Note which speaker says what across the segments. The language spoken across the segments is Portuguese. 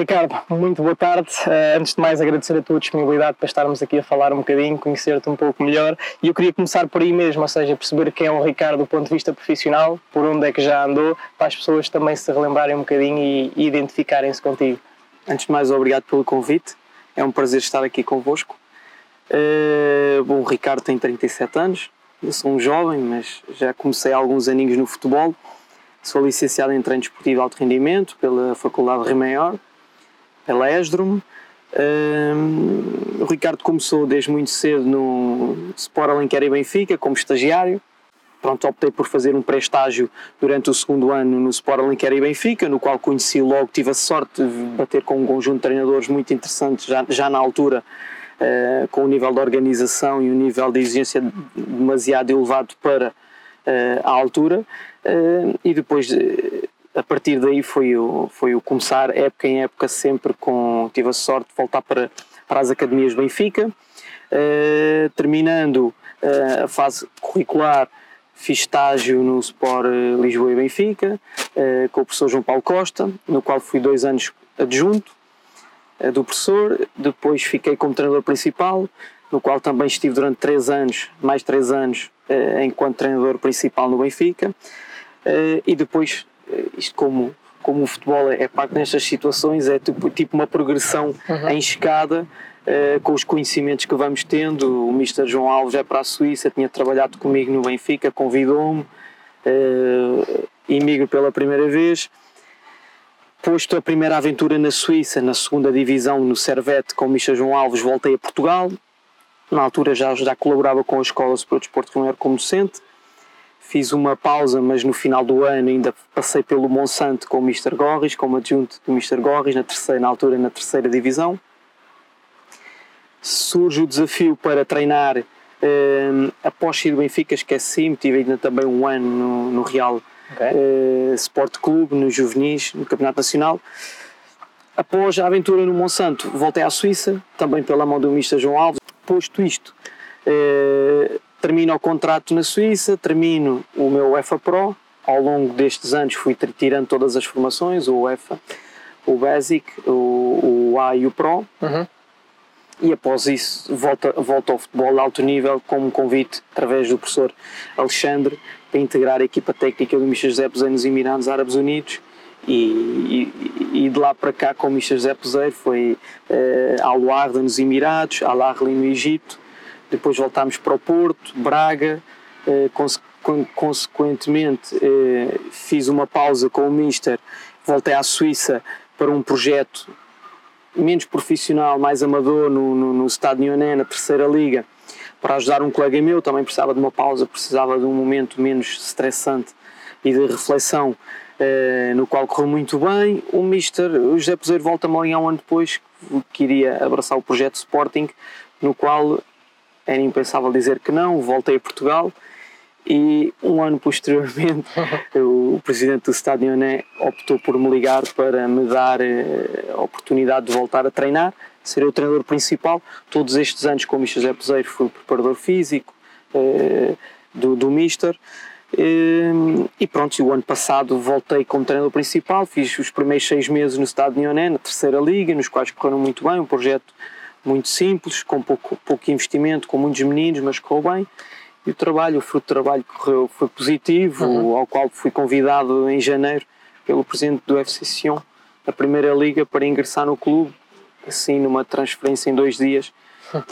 Speaker 1: Ricardo, muito boa tarde. Uh, antes de mais, agradecer a tua disponibilidade para estarmos aqui a falar um bocadinho, conhecer-te um pouco melhor. E eu queria começar por aí mesmo, ou seja, perceber quem é o Ricardo do ponto de vista profissional, por onde é que já andou, para as pessoas também se relembrarem um bocadinho e, e identificarem-se contigo.
Speaker 2: Antes de mais, obrigado pelo convite. É um prazer estar aqui convosco. Uh, bom, o Ricardo tem 37 anos, eu sou um jovem, mas já comecei alguns aninhos no futebol. Sou licenciado em treino desportivo de alto rendimento pela Faculdade de Rimaior pela Esdrum. Um, o Ricardo começou desde muito cedo no Sport Alenquer e Benfica como estagiário. Pronto, optei por fazer um pré-estágio durante o segundo ano no Sport Alenquer e Benfica, no qual conheci logo, tive a sorte de bater com um conjunto de treinadores muito interessantes já, já na altura, uh, com o nível de organização e o nível de exigência demasiado elevado para uh, a altura. Uh, e depois a partir daí foi o, foi o começar época em época sempre com tive a sorte de voltar para, para as academias do Benfica. Uh, terminando uh, a fase curricular fiz estágio no Sport Lisboa e Benfica uh, com o professor João Paulo Costa no qual fui dois anos adjunto do professor. Depois fiquei como treinador principal no qual também estive durante três anos mais três anos enquanto treinador principal no Benfica. E depois eh, isto como, como o futebol é, parte nestas situações, é tipo, tipo uma progressão uhum. em escada uh, com os conhecimentos que vamos tendo. O Mr. João Alves é para a Suíça, tinha trabalhado comigo no Benfica, convidou-me, uh, emigro pela primeira vez. Posto a primeira aventura na Suíça, na segunda divisão, no Servete, com o Mr. João Alves, voltei a Portugal. Na altura já, já colaborava com a Escola Superior de Desporto Júnior como docente fiz uma pausa, mas no final do ano ainda passei pelo Monsanto com o Mr. Gorris, como adjunto do Mr. Gorris, na, terceira, na altura na terceira divisão. Surge o desafio para treinar uh, após sair do Benfica, esqueci-me, tive ainda também um ano no, no Real okay. uh, Sport Clube, no Juvenis, no Campeonato Nacional. Após a aventura no Monsanto, voltei à Suíça, também pela mão do Mr. João Alves. Posto isto, uh, termino o contrato na Suíça, termino o meu UEFA Pro. Ao longo destes anos fui tirando todas as formações, o UEFA, o Basic, o, o A e o Pro. Uhum. E após isso volto, volto ao futebol de alto nível com um convite através do professor Alexandre para integrar a equipa técnica do Michel José Peseiro nos Emirados Árabes Unidos e, e, e, de lá para cá com o Michel José Peseiro foi uh, ao Luarda nos Emirados, al Ahly no Egito depois voltámos para o Porto, Braga, eh, consequentemente eh, fiz uma pausa com o Mister, voltei à Suíça para um projeto menos profissional, mais amador no, no, no Estado na terceira liga, para ajudar um colega meu, também precisava de uma pausa, precisava de um momento menos estressante e de reflexão, eh, no qual correu muito bem. O Mister, o José Peseiro volta-me ali um ano depois, que iria abraçar o projeto Sporting, no qual era impensável dizer que não, voltei a Portugal e um ano posteriormente o presidente do Estado Oné optou por me ligar para me dar eh, a oportunidade de voltar a treinar, ser o treinador principal. Todos estes anos com o José Peseiro fui preparador físico eh, do, do Mister. Eh, e pronto, e o ano passado voltei como treinador principal, fiz os primeiros seis meses no Estado de Oné, na terceira liga, nos quais correram muito bem, um projeto muito simples, com pouco, pouco investimento, com muitos meninos, mas correu bem. E o trabalho, o fruto do trabalho correu, foi positivo, uhum. ao qual fui convidado em janeiro pelo presidente do FC Sion, da Primeira Liga, para ingressar no clube, assim, numa transferência em dois dias,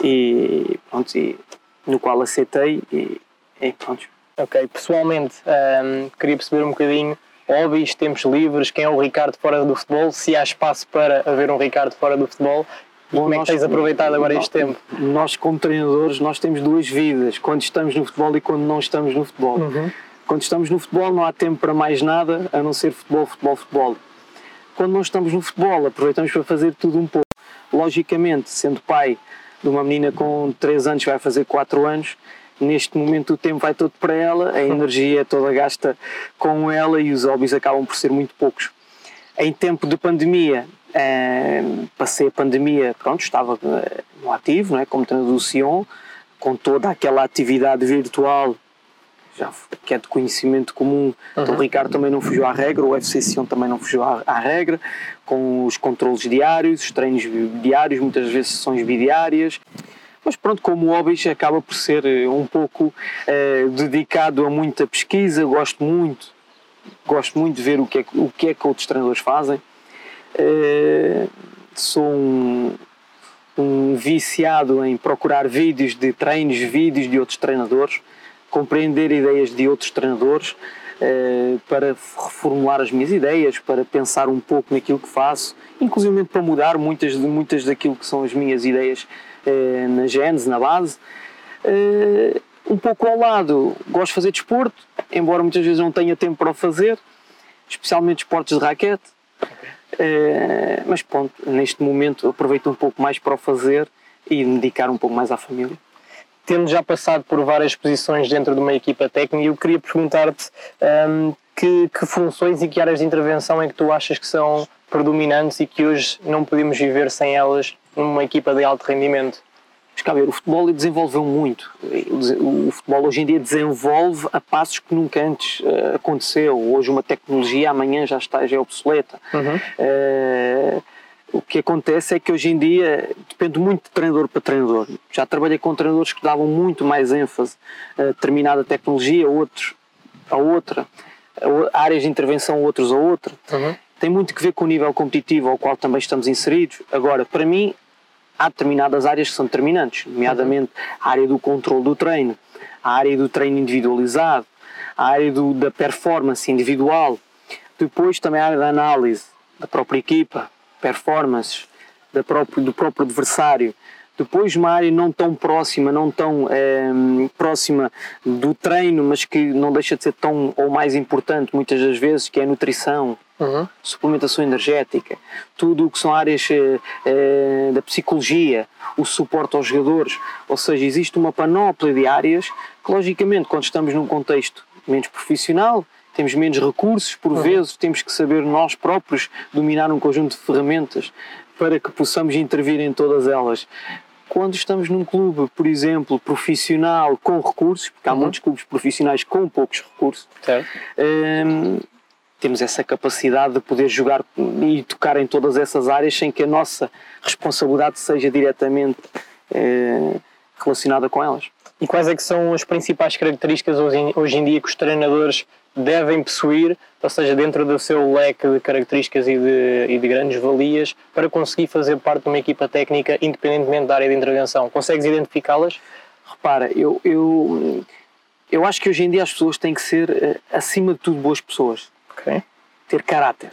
Speaker 2: e, pronto, e, no qual aceitei e, e pronto.
Speaker 1: Ok, pessoalmente, um, queria perceber um bocadinho hobbies, tempos livres, quem é o Ricardo fora do futebol, se há espaço para haver um Ricardo fora do futebol Bom, Como é que tens aproveitado agora este tempo?
Speaker 2: Nós, como treinadores, nós temos duas vidas, quando estamos no futebol e quando não estamos no futebol. Uhum. Quando estamos no futebol não há tempo para mais nada, a não ser futebol, futebol, futebol. Quando não estamos no futebol, aproveitamos para fazer tudo um pouco. Logicamente, sendo pai de uma menina com 3 anos vai fazer 4 anos, neste momento o tempo vai todo para ela, a energia é toda gasta com ela e os hobbies acabam por ser muito poucos. Em tempo de pandemia, Uh, passei a pandemia, pronto, estava uh, no ativo, não é? como treinador do Sion, com toda aquela atividade virtual já, que é de conhecimento comum. Uhum. Então o Ricardo também não fugiu à regra, o UFC Sion também não fugiu à, à regra. com os controles diários, os treinos diários, muitas vezes sessões bidiárias. Mas pronto, como hobbies acaba por ser eh, um pouco eh, dedicado a muita pesquisa, gosto muito, gosto muito de ver o que é, o que, é que outros treinadores fazem. Eh, sou um, um viciado em procurar vídeos de treinos, vídeos de outros treinadores, compreender ideias de outros treinadores eh, para reformular as minhas ideias, para pensar um pouco naquilo que faço, inclusive para mudar muitas, muitas daquilo que são as minhas ideias eh, na gênese, na base. Um pouco ao lado, gosto de fazer desporto, embora muitas vezes não tenha tempo para o fazer, especialmente esportes de raquete. Mas pronto, neste momento aproveito um pouco mais para o fazer e me dedicar um pouco mais à família
Speaker 1: tendo já passado por várias posições dentro de uma equipa técnica, eu queria perguntar-te um, que, que, funções e que áreas de intervenção é que tu achas que são predominantes e que hoje não podemos viver sem elas numa equipa de alto rendimento?
Speaker 2: Mas cá ver, o futebol desenvolveu muito. O futebol hoje em dia desenvolve a passos que nunca antes uh, aconteceu. Hoje uma tecnologia amanhã já está já é obsoleta. Uhum. Uh, o que acontece é que hoje em dia depende muito de treinador para treinador. Já trabalhei com treinadores que davam muito mais ênfase a determinada tecnologia, outros a outra, a áreas de intervenção, outros a outra. Uhum. Tem muito que ver com o nível competitivo ao qual também estamos inseridos. Agora, para mim, há determinadas áreas que são determinantes, nomeadamente a área do controle do treino, a área do treino individualizado, a área do, da performance individual, depois também a área da análise da própria equipa, performances da próprio, do próprio adversário. Depois uma área não tão próxima, não tão é, próxima do treino, mas que não deixa de ser tão ou mais importante muitas das vezes, que é a nutrição, uhum. suplementação energética, tudo o que são áreas é, da psicologia, o suporte aos jogadores. Ou seja, existe uma panóplia de áreas que, logicamente, quando estamos num contexto menos profissional, temos menos recursos, por uhum. vezes temos que saber nós próprios dominar um conjunto de ferramentas para que possamos intervir em todas elas. Quando estamos num clube, por exemplo, profissional com recursos, porque há uhum. muitos clubes profissionais com poucos recursos, hum, temos essa capacidade de poder jogar e tocar em todas essas áreas sem que a nossa responsabilidade seja diretamente eh, relacionada com elas.
Speaker 1: E quais é que são as principais características hoje, em dia que os treinadores devem possuir, ou seja, dentro do seu leque de características e de, e de grandes valias, para conseguir fazer parte de uma equipa técnica independentemente da área de intervenção? Consegues identificá-las?
Speaker 2: Repara, eu, eu, eu acho que hoje em dia as pessoas têm que ser, eh, acima de tudo, boas pessoas.
Speaker 1: Okay.
Speaker 2: Ter caráter.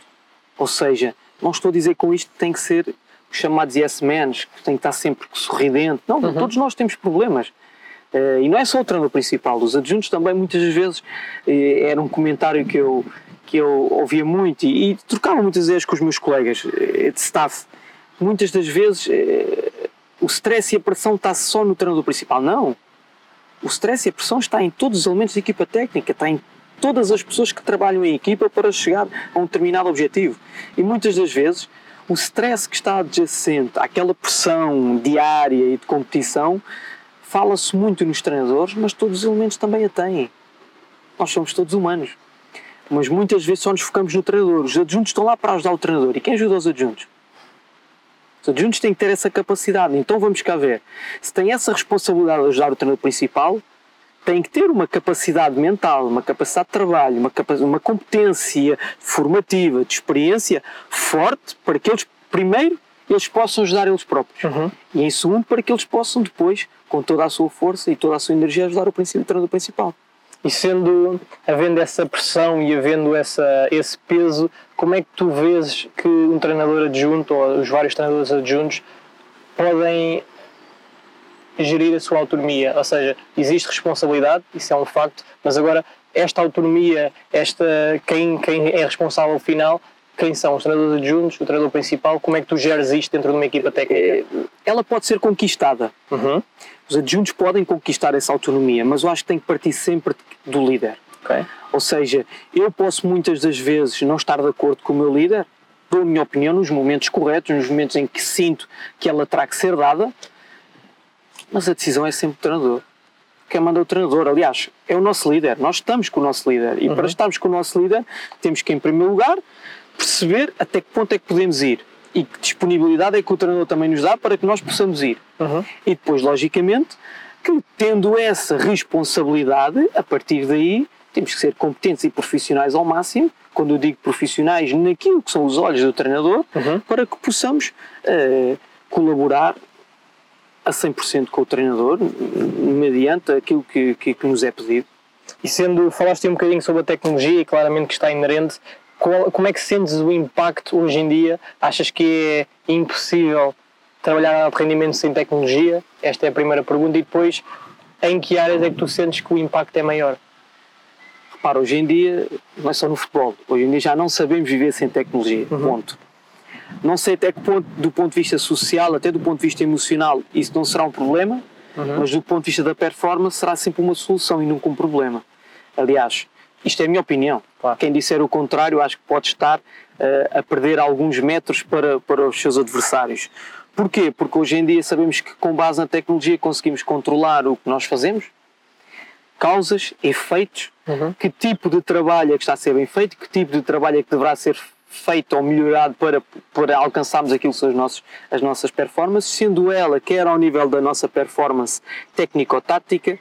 Speaker 2: Ou seja, não estou a dizer com isto que tem que ser chamados yes men, que tem que estar sempre sorridente. Não, uhum. todos nós temos problemas. Uh, e não é só o treinador principal, os adjuntos também muitas vezes uh, era um comentário que eu, que eu ouvia muito e, e trocava muitas vezes com os meus colegas uh, de staff. Muitas das vezes o stress e a pressão está só no treinador principal. Não. O stress e a pressão está em todos os elementos da equipa técnica, está em todas as pessoas que trabalham em equipa para chegar a um determinado objetivo. E muitas das vezes o stress que está adjacente àquela pressão diária e de competição fala-se muito nos treinadores, mas todos os elementos também a têm. Nós somos todos humanos. Mas muitas vezes só nos focamos no treinador. Os adjuntos estão lá para ajudar o treinador. E quem ajuda os adjuntos? Os adjuntos têm que ter essa capacidade. Então vamos cá ver. Se tem essa responsabilidade de ajudar o treinador principal, tem que ter uma capacidade mental, uma capacidade de trabalho, uma, uma competência formativa, de experiência forte para que eles, primeiro, eles possam ajudar eles próprios. Uhum. E em segundo, para que eles possam depois, com toda a sua força e toda a sua energia, ajudar o, treinador principal.
Speaker 1: E sendo, havendo essa pressão e havendo essa, esse peso, como é que tu vês que um treinador adjunto ou os vários treinadores adjuntos podem gerir a sua autonomia? Ou seja, existe responsabilidade, isso é um facto, mas agora esta autonomia, esta, quem, quem é responsável final, quem são os treinadores adjuntos, o treinador principal, como é que tu geres isto dentro de uma equipa técnica? É,
Speaker 2: ela pode ser conquistada. Uhum. Os adjuntos podem conquistar essa autonomia, mas eu acho que tem que partir sempre do líder. Okay. Ou seja, eu posso muitas das vezes não estar de acordo com o meu líder, dou a minha opinião nos momentos corretos, nos momentos em que sinto que ela terá que ser dada, mas a decisão é sempre do treinador. Quem manda é o treinador, aliás, é o nosso líder. Nós estamos com o nosso líder e uhum. para estarmos com o nosso líder temos que, em primeiro lugar, perceber até que ponto é que podemos ir e que disponibilidade é que o treinador também nos dá para que nós possamos ir. Uhum. E depois, logicamente, que tendo essa responsabilidade, a partir daí temos que ser competentes e profissionais ao máximo, quando eu digo profissionais, naquilo que são os olhos do treinador, uhum. para que possamos uh, colaborar a 100% com o treinador, mediante aquilo que, que, que, nos é pedido.
Speaker 1: E sendo, falaste um bocadinho sobre a tecnologia e claramente que está inerente, qual, como é que sentes o impacto hoje em dia? Achas que é impossível trabalhar em alto rendimento sem tecnologia? Esta é a primeira pergunta. E depois, em que áreas é que tu sentes que o impacto é maior?
Speaker 2: Repara, hoje em dia, não é só no futebol, hoje em dia já não sabemos viver sem tecnologia, uhum. ponto. Não sei até que ponto, do ponto de vista social, até do ponto de vista emocional, isso não será um problema, uhum. mas do ponto de vista da performance será sempre uma solução e nunca um problema. Aliás, isto é a minha opinião. Claro. Quem disser o contrário, acho que pode estar uh, a perder alguns metros para, para os seus adversários. Porquê? Porque hoje em dia sabemos que com base na tecnologia conseguimos controlar o que nós fazemos, causas, efeitos, uhum. que tipo de trabalho é que está a ser bem feito, que tipo de trabalho é que deverá ser feito ou melhorado para, para alcançarmos aquilo que são as nossas, as nossas performances, sendo ela, quer ao nível da nossa performance técnico-tática,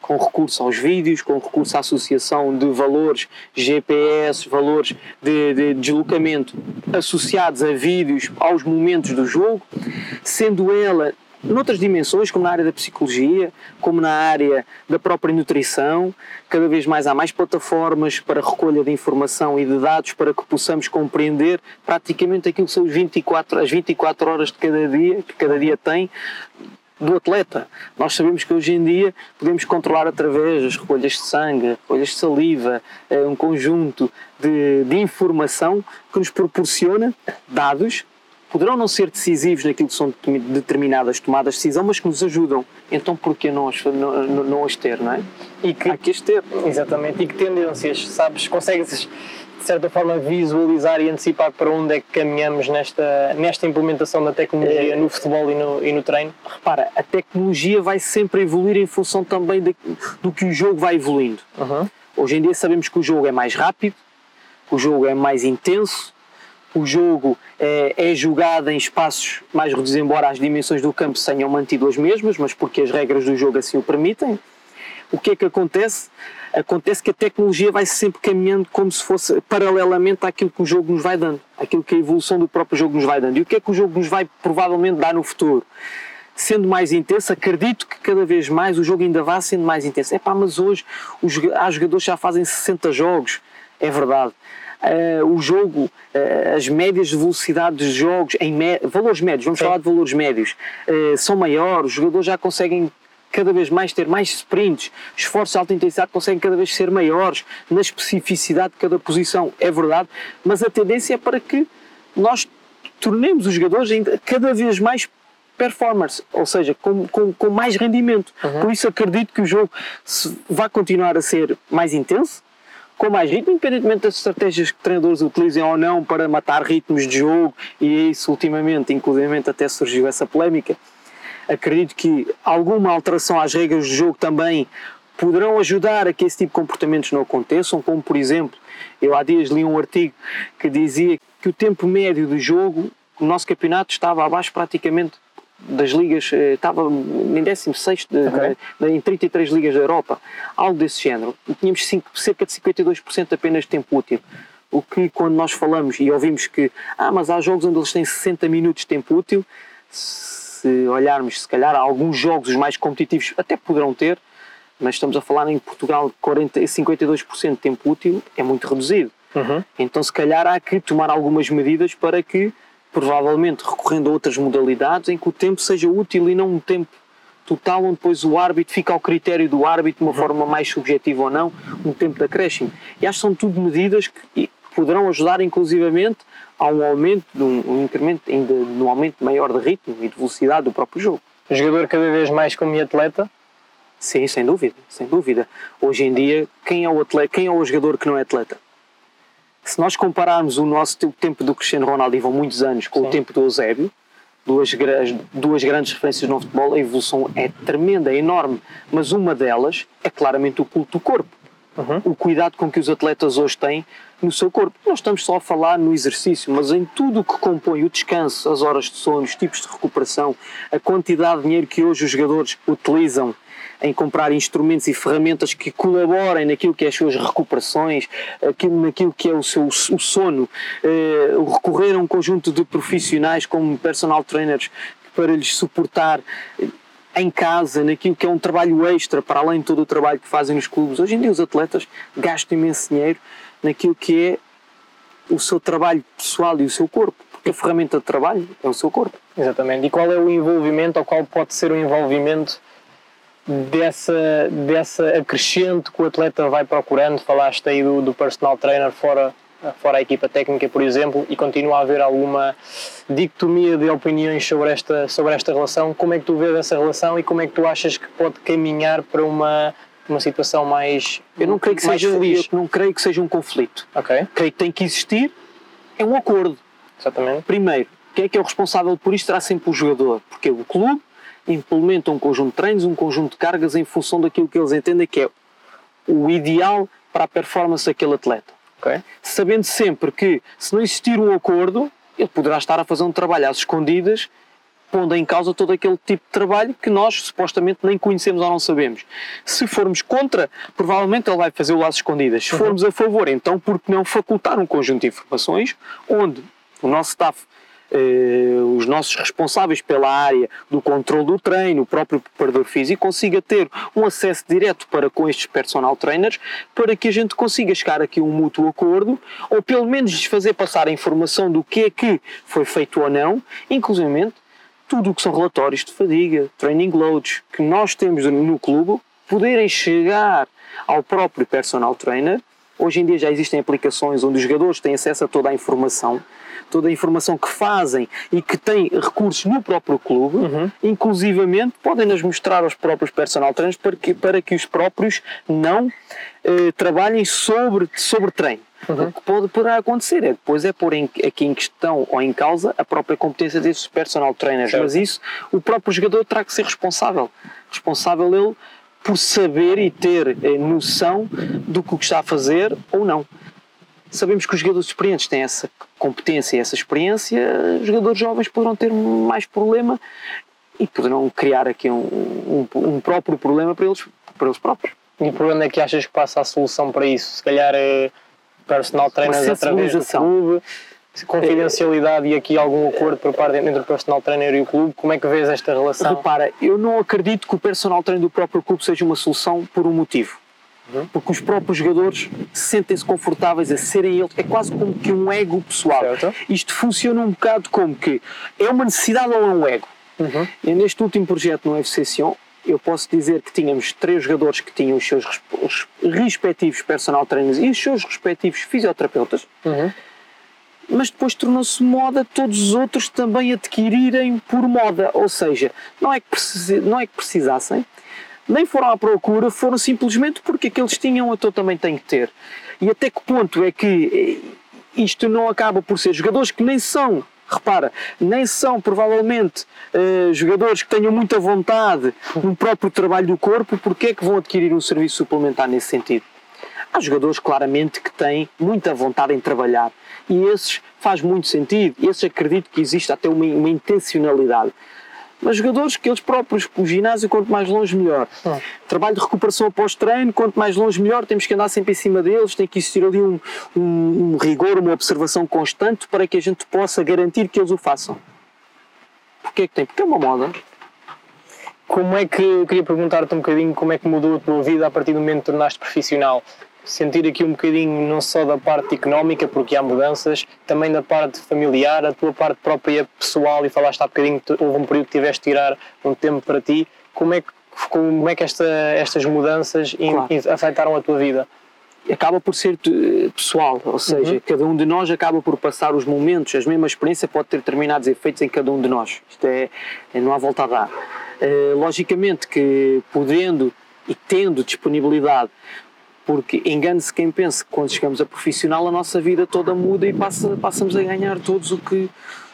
Speaker 2: com recurso aos vídeos, com recurso à associação de valores GPS, valores de, de, deslocamento associados a vídeos aos momentos do jogo, sendo ela noutras dimensões, como na área da psicologia, como na área da própria nutrição. Cada vez mais há mais plataformas para recolha de informação e de dados para que possamos compreender praticamente aquilo que são 24, as 24 horas de cada dia, que cada dia tem, do atleta. Nós sabemos que hoje em dia podemos controlar através das recolhas de sangue, recolhas de saliva, eh, um conjunto de, de informação que nos proporciona dados poderão não ser decisivos naquilo que são determinadas tomadas de decisão, mas que nos ajudam. Então, por que não, não, não as ter, não é?
Speaker 1: E que, Há que as ter. Exatamente. E que tendências, sabes, consegues de certa forma visualizar e antecipar para onde é que caminhamos nesta, nesta implementação da tecnologia é, no futebol e no, e no treino?
Speaker 2: Repara, a tecnologia vai sempre evoluir em função também de, do que o jogo vai evoluindo. Uhum. Hoje em dia sabemos que o jogo é mais rápido, o jogo é mais intenso, o jogo é, é jogado em espaços mais reduzidos, embora as dimensões do campo se tenham mantido as mesmas, mas porque as regras do jogo assim o permitem. O que é que acontece? Acontece que a tecnologia vai sempre caminhando como se fosse paralelamente àquilo que o jogo nos vai dando, àquilo que a evolução do próprio jogo nos vai dando. E o que é que o jogo nos vai provavelmente dar no futuro? Sendo mais intenso, acredito que cada vez mais o jogo ainda vai sendo mais intenso. É pá, mas hoje os, há jogadores já fazem 60 jogos, é verdade uh, o jogo, uh, as médias de velocidade dos jogos, em me valores médios, vamos Sim. falar de valores médios, uh, são maiores, os jogadores já conseguem cada vez mais ter mais sprints, esforços de alta intensidade conseguem cada vez ser maiores na especificidade de cada posição, é verdade, mas a tendência é para que nós tornemos os jogadores cada vez mais performers, ou seja, com, com, com mais rendimento. Uhum. Por isso acredito que o jogo vai continuar a ser mais intenso, com mais ritmo, independentemente das estratégias que treinadores utilizem ou não para matar ritmos de jogo, e é isso ultimamente, inclusive até surgiu essa polémica. Acredito que alguma alteração às regras do jogo também poderão ajudar a que esse tipo de comportamentos não aconteçam, como por exemplo, eu há dias li um artigo que dizia que o tempo médio do jogo, o nosso campeonato estava abaixo praticamente das ligas, eh, estava em 16 de, okay. em 33 ligas da Europa, algo desse género. E tínhamos cinco, cerca de 52% apenas de tempo útil. O que, quando nós falamos e ouvimos que, ah, mas há jogos onde eles têm 60 minutos de tempo útil, se olharmos, se calhar, alguns jogos os mais competitivos até poderão ter, mas estamos a falar em Portugal 40, 52% de tempo útil é muito reduzido. Uhum. Então, se calhar, há que tomar algumas medidas para que provavelmente recorrendo a outras modalidades em que o tempo seja útil e não um tempo total onde depois o árbitro fica ao critério do árbitro de uma uhum. forma mais subjetiva ou não, um tempo de acréscimo. E acho que são tudo medidas que poderão ajudar inclusivamente a um aumento, um, um incremento ainda no aumento maior de ritmo e de velocidade do próprio jogo.
Speaker 1: O jogador cada vez mais como atleta?
Speaker 2: Sim, sem dúvida, sem dúvida. Hoje em dia, quem é o atleta, quem é o jogador que não é atleta? Se nós compararmos o nosso tempo do Cristiano Ronaldo, e vão muitos anos, com Sim. o tempo do Eusébio, duas, duas grandes referências no futebol, a evolução é tremenda, é enorme, mas uma delas é claramente o culto do corpo. Uhum. o cuidado com que os atletas hoje têm no seu corpo. Nós estamos só a falar no exercício, mas em tudo o que compõe o descanso, as horas de sono, os tipos de recuperação, a quantidade de dinheiro que hoje os jogadores utilizam em comprar instrumentos e ferramentas que colaborem naquilo que é as suas recuperações, naquilo que é o seu o sono, eh, recorrer a um conjunto de profissionais como personal trainers para lhes suportar em casa, naquilo que é um trabalho extra, para além de todo o trabalho que fazem nos clubes. Hoje em dia os atletas gastam imenso dinheiro naquilo que é o seu trabalho pessoal e o seu corpo, porque a ferramenta de trabalho é o seu corpo.
Speaker 1: Exatamente. E qual é o envolvimento, ou qual pode ser o envolvimento dessa, dessa acrescente que o atleta vai procurando? Falaste aí do, do personal trainer fora fora a equipa técnica, por exemplo, e continua a haver alguma dicotomia de opiniões sobre esta, sobre esta relação. Como é que tu vês essa relação e como é que tu achas que pode caminhar para uma, uma situação mais
Speaker 2: Eu não creio que seja feliz. Não creio que seja um conflito.
Speaker 1: Ok.
Speaker 2: Creio que tem que existir é um acordo.
Speaker 1: Exatamente.
Speaker 2: Primeiro, quem é que é o responsável por isto será sempre o jogador, porque o clube implementa um conjunto de treinos, um conjunto de cargas em função daquilo que eles entendem que é o ideal para a performance daquele atleta.
Speaker 1: Okay.
Speaker 2: Sabendo sempre que, se não existir um acordo, ele poderá estar a fazer um trabalho às escondidas, pondo em causa todo aquele tipo de trabalho que nós supostamente nem conhecemos ou não sabemos. Se formos contra, provavelmente ele vai fazer o às escondidas. Se uhum. formos a favor, então por que não facultar um conjunto de informações onde o nosso staff eh, os nossos responsáveis pela área do controle do treino, o próprio preparador físico, consiga ter um acesso direto para com estes personal trainers para que a gente consiga chegar aqui a um mútuo acordo ou pelo menos lhes fazer passar a informação do que é que foi feito ou não, inclusive tudo o que são relatórios de fadiga, training loads que nós temos no clube, poderem chegar ao próprio personal trainer. Hoje em dia já existem aplicações onde os jogadores têm acesso a toda a informação toda a informação que fazem e que têm recursos no próprio clube, uhum. inclusivamente podem nos mostrar aos próprios personal trainers para que, para que os próprios não eh, trabalhem sobre, sobre treino. Uhum. O que pode, poderá acontecer é depois é pôr em, aqui em questão ou em causa a própria competência desses personal trainers, certo. mas isso o próprio jogador terá que ser responsável. Responsável ele por saber e ter eh, noção do que está a fazer ou não sabemos que os jogadores experientes têm essa competência e essa experiência, os jogadores jovens poderão ter mais problema e poderão criar aqui um, um, um próprio problema para eles, para eles próprios.
Speaker 1: E por onde é que achas que passa a solução para isso? Se calhar é personal trainers através do clube, confidencialidade é, e aqui algum acordo por parte entre o personal trainer e o clube, como é que vês esta relação?
Speaker 2: Repara, eu não acredito que o personal trainer do próprio clube seja uma solução por um motivo porque os próprios jogadores sentem-se confortáveis a serem eles. É quase como que um ego pessoal. Certo. Isto funciona um bocado como que é uma necessidade ou é um ego. Uhum. E neste último projeto no UFC Sion, eu posso dizer que tínhamos três jogadores que tinham os seus respectivos personal trainers e os seus respectivos fisioterapeutas. Uhum. Mas depois tornou-se moda todos os outros também adquirirem por moda. Ou seja, não é que, não é que precisassem, nem foram à procura, foram simplesmente porque aqueles tinham, então também têm que ter. E até que ponto é que eh, isto não acaba por ser jogadores que nem são repara, nem são provavelmente uh, jogadores que tenham muita vontade no próprio trabalho do corpo, porque é que vão adquirir um serviço suplementar nesse sentido? Há jogadores claramente que têm muita vontade em trabalhar e esses faz muito sentido, esses acredito que existe até uma, uma intencionalidade mas jogadores que eles próprios, o ginásio, quanto mais longe, melhor. Hum. Trabalho de recuperação após treino, quanto mais longe, melhor. Temos que andar sempre em cima deles, tem que existir ali um, um, um rigor, uma observação constante para que a gente possa garantir que eles o façam. Porquê é que tem? Porque é uma moda.
Speaker 1: Como é que, eu queria perguntar-te um bocadinho como é que mudou a tua vida a partir do momento que tornaste profissional? Sentir aqui um bocadinho não só da parte económica, porque há mudanças, também da parte familiar, a tua parte própria pessoal, e falaste há bocadinho que houve um período que tiveste de tirar um tempo para ti. Como é que, como é que esta, estas mudanças claro. afetaram a tua vida?
Speaker 2: acaba por ser eh, pessoal, ou seja, uhum. cada um de nós acaba por passar os momentos, a mesma experiência pode ter determinados efeitos em cada um de nós. Isto é, é não há volta a dar. Uh, logicamente que podendo e tendo disponibilidade porque engane-se quem pensa que quando chegamos a profissional a nossa vida toda muda e passa, passamos a ganhar todos o que,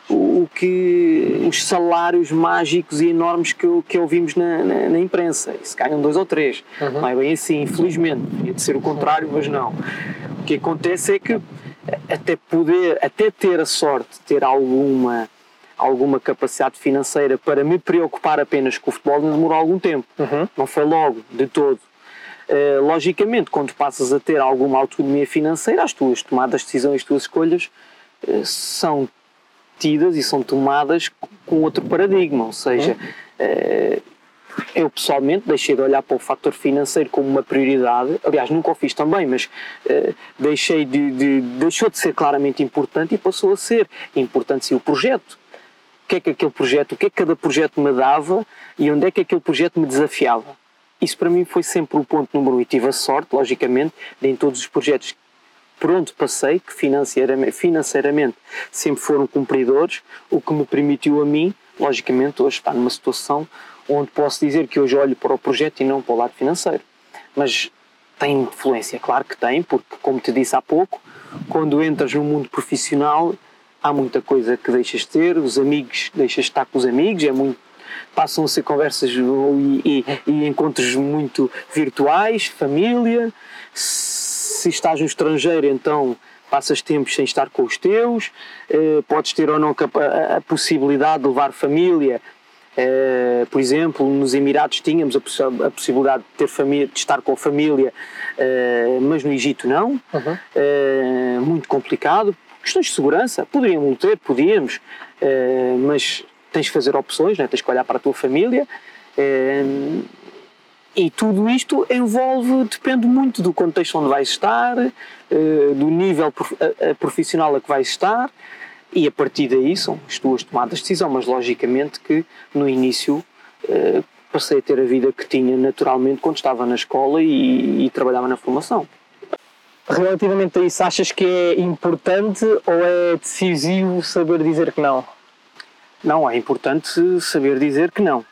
Speaker 2: o que os salários mágicos e enormes que, que ouvimos na, na, na imprensa. E se ganham dois ou três. Uhum. Não é bem assim, infelizmente. Ia de ser o contrário, mas não. O que acontece é que até poder, até ter a sorte de ter alguma alguma capacidade financeira para me preocupar apenas com o futebol demorou algum tempo. Uhum. Não foi logo, de todo. Uh, logicamente, quando passas a ter alguma autonomia financeira, as tuas tomadas de decisão, as tuas escolhas uh, são tidas e são tomadas com outro paradigma, ou seja, uh, eu pessoalmente deixei de olhar para o fator financeiro como uma prioridade, aliás nunca o fiz também, mas deixei de, de, deixou de ser claramente importante e passou a ser importante sim o projeto, o que é que aquele projeto, o que é que cada projeto me dava e onde é que aquele projeto me desafiava. Isso para mim foi sempre o ponto número um e tive a sorte, logicamente, de em todos os projetos por onde passei, que financeiramente, financeiramente sempre foram cumpridores, o que me permitiu a mim, logicamente, hoje estar numa situação onde posso dizer que hoje olho para o projeto e não para o lado financeiro. Mas tem influência, claro que tem, porque, como te disse há pouco, quando entras no mundo profissional há muita coisa que deixas de ter, os amigos, deixas de estar com os amigos, é muito, passam a ser conversas e, e, e encontros muito virtuais, família. Se estás no estrangeiro, então passas tempos sem estar com os teus, eh, podes ter ou não a, a, possibilidade de levar família. Eh, por exemplo, nos Emirados tínhamos a, a, possibilidade de ter família, de estar com a família, eh, mas no Egito não. Uhum. muito complicado Questões de segurança, poderíamos ter, podíamos, uh, mas tens de fazer opções, né? tens que olhar para a tua família. Uh, e tudo isto envolve, depende muito do contexto onde vais estar, uh, do nível profissional a que vais estar, e a partir daí são as tuas tomadas de decisão. Mas logicamente que no início passei a ter a vida que tinha naturalmente quando estava na escola e, e trabalhava na formação.
Speaker 1: Relativamente a isso, achas que é importante ou é decisivo saber dizer que não?
Speaker 2: Não, é importante saber dizer que não.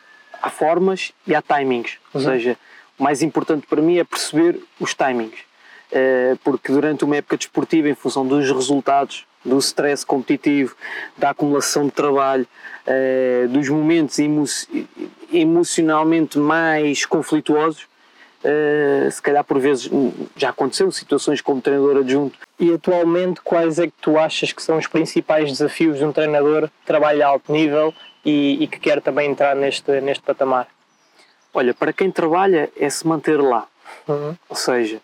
Speaker 2: Há formas e há timings. Uhum. Ou seja, o mais importante para mim é perceber os timings. Eh, porque durante uma época desportiva, em função dos resultados, do stress competitivo, da acumulação de trabalho, eh, dos momentos emocionalmente mais conflituosos, Uh, se calhar por vezes já aconteceu situações como treinador adjunto.
Speaker 1: E atualmente quais é que tu achas que são os principais desafios de um treinador que trabalha a alto nível e, e que quer também entrar neste, neste patamar?
Speaker 2: Olha, para quem trabalha é se manter lá. Uhum. Ou seja,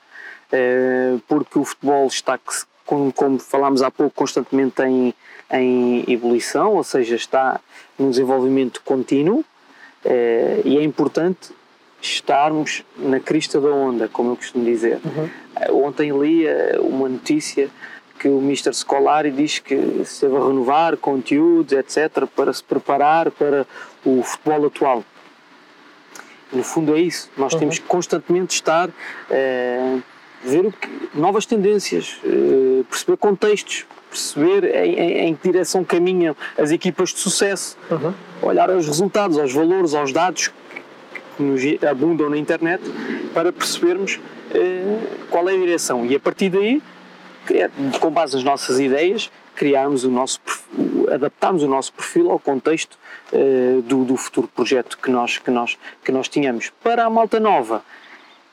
Speaker 2: uh, porque o futebol está, como, como falámos há pouco, constantemente em, em evolução, ou seja, está num desenvolvimento contínuo uh, e é importante estarmos na crista da onda, como eu costumo dizer. Uhum. Eh, ontem li eh, uma notícia que o Mr. Scolari diz que se deve renovar conteúdos, etc., para se preparar para o futebol atual. No fundo é isso, nós uhum. temos que constantemente estar é, ver o que, novas tendências, é, perceber contextos, perceber em, em, em, que direção caminham as equipas de sucesso, uhum. olhar aos resultados, aos valores, aos dados nos abundam na internet para percebermos eh, qual é a direção. E a partir daí, com base nas nossas ideias, criarmos o nosso adaptarmos o nosso perfil ao contexto eh, do, do, futuro projeto que nós que nós que nós tínhamos. Para a malta nova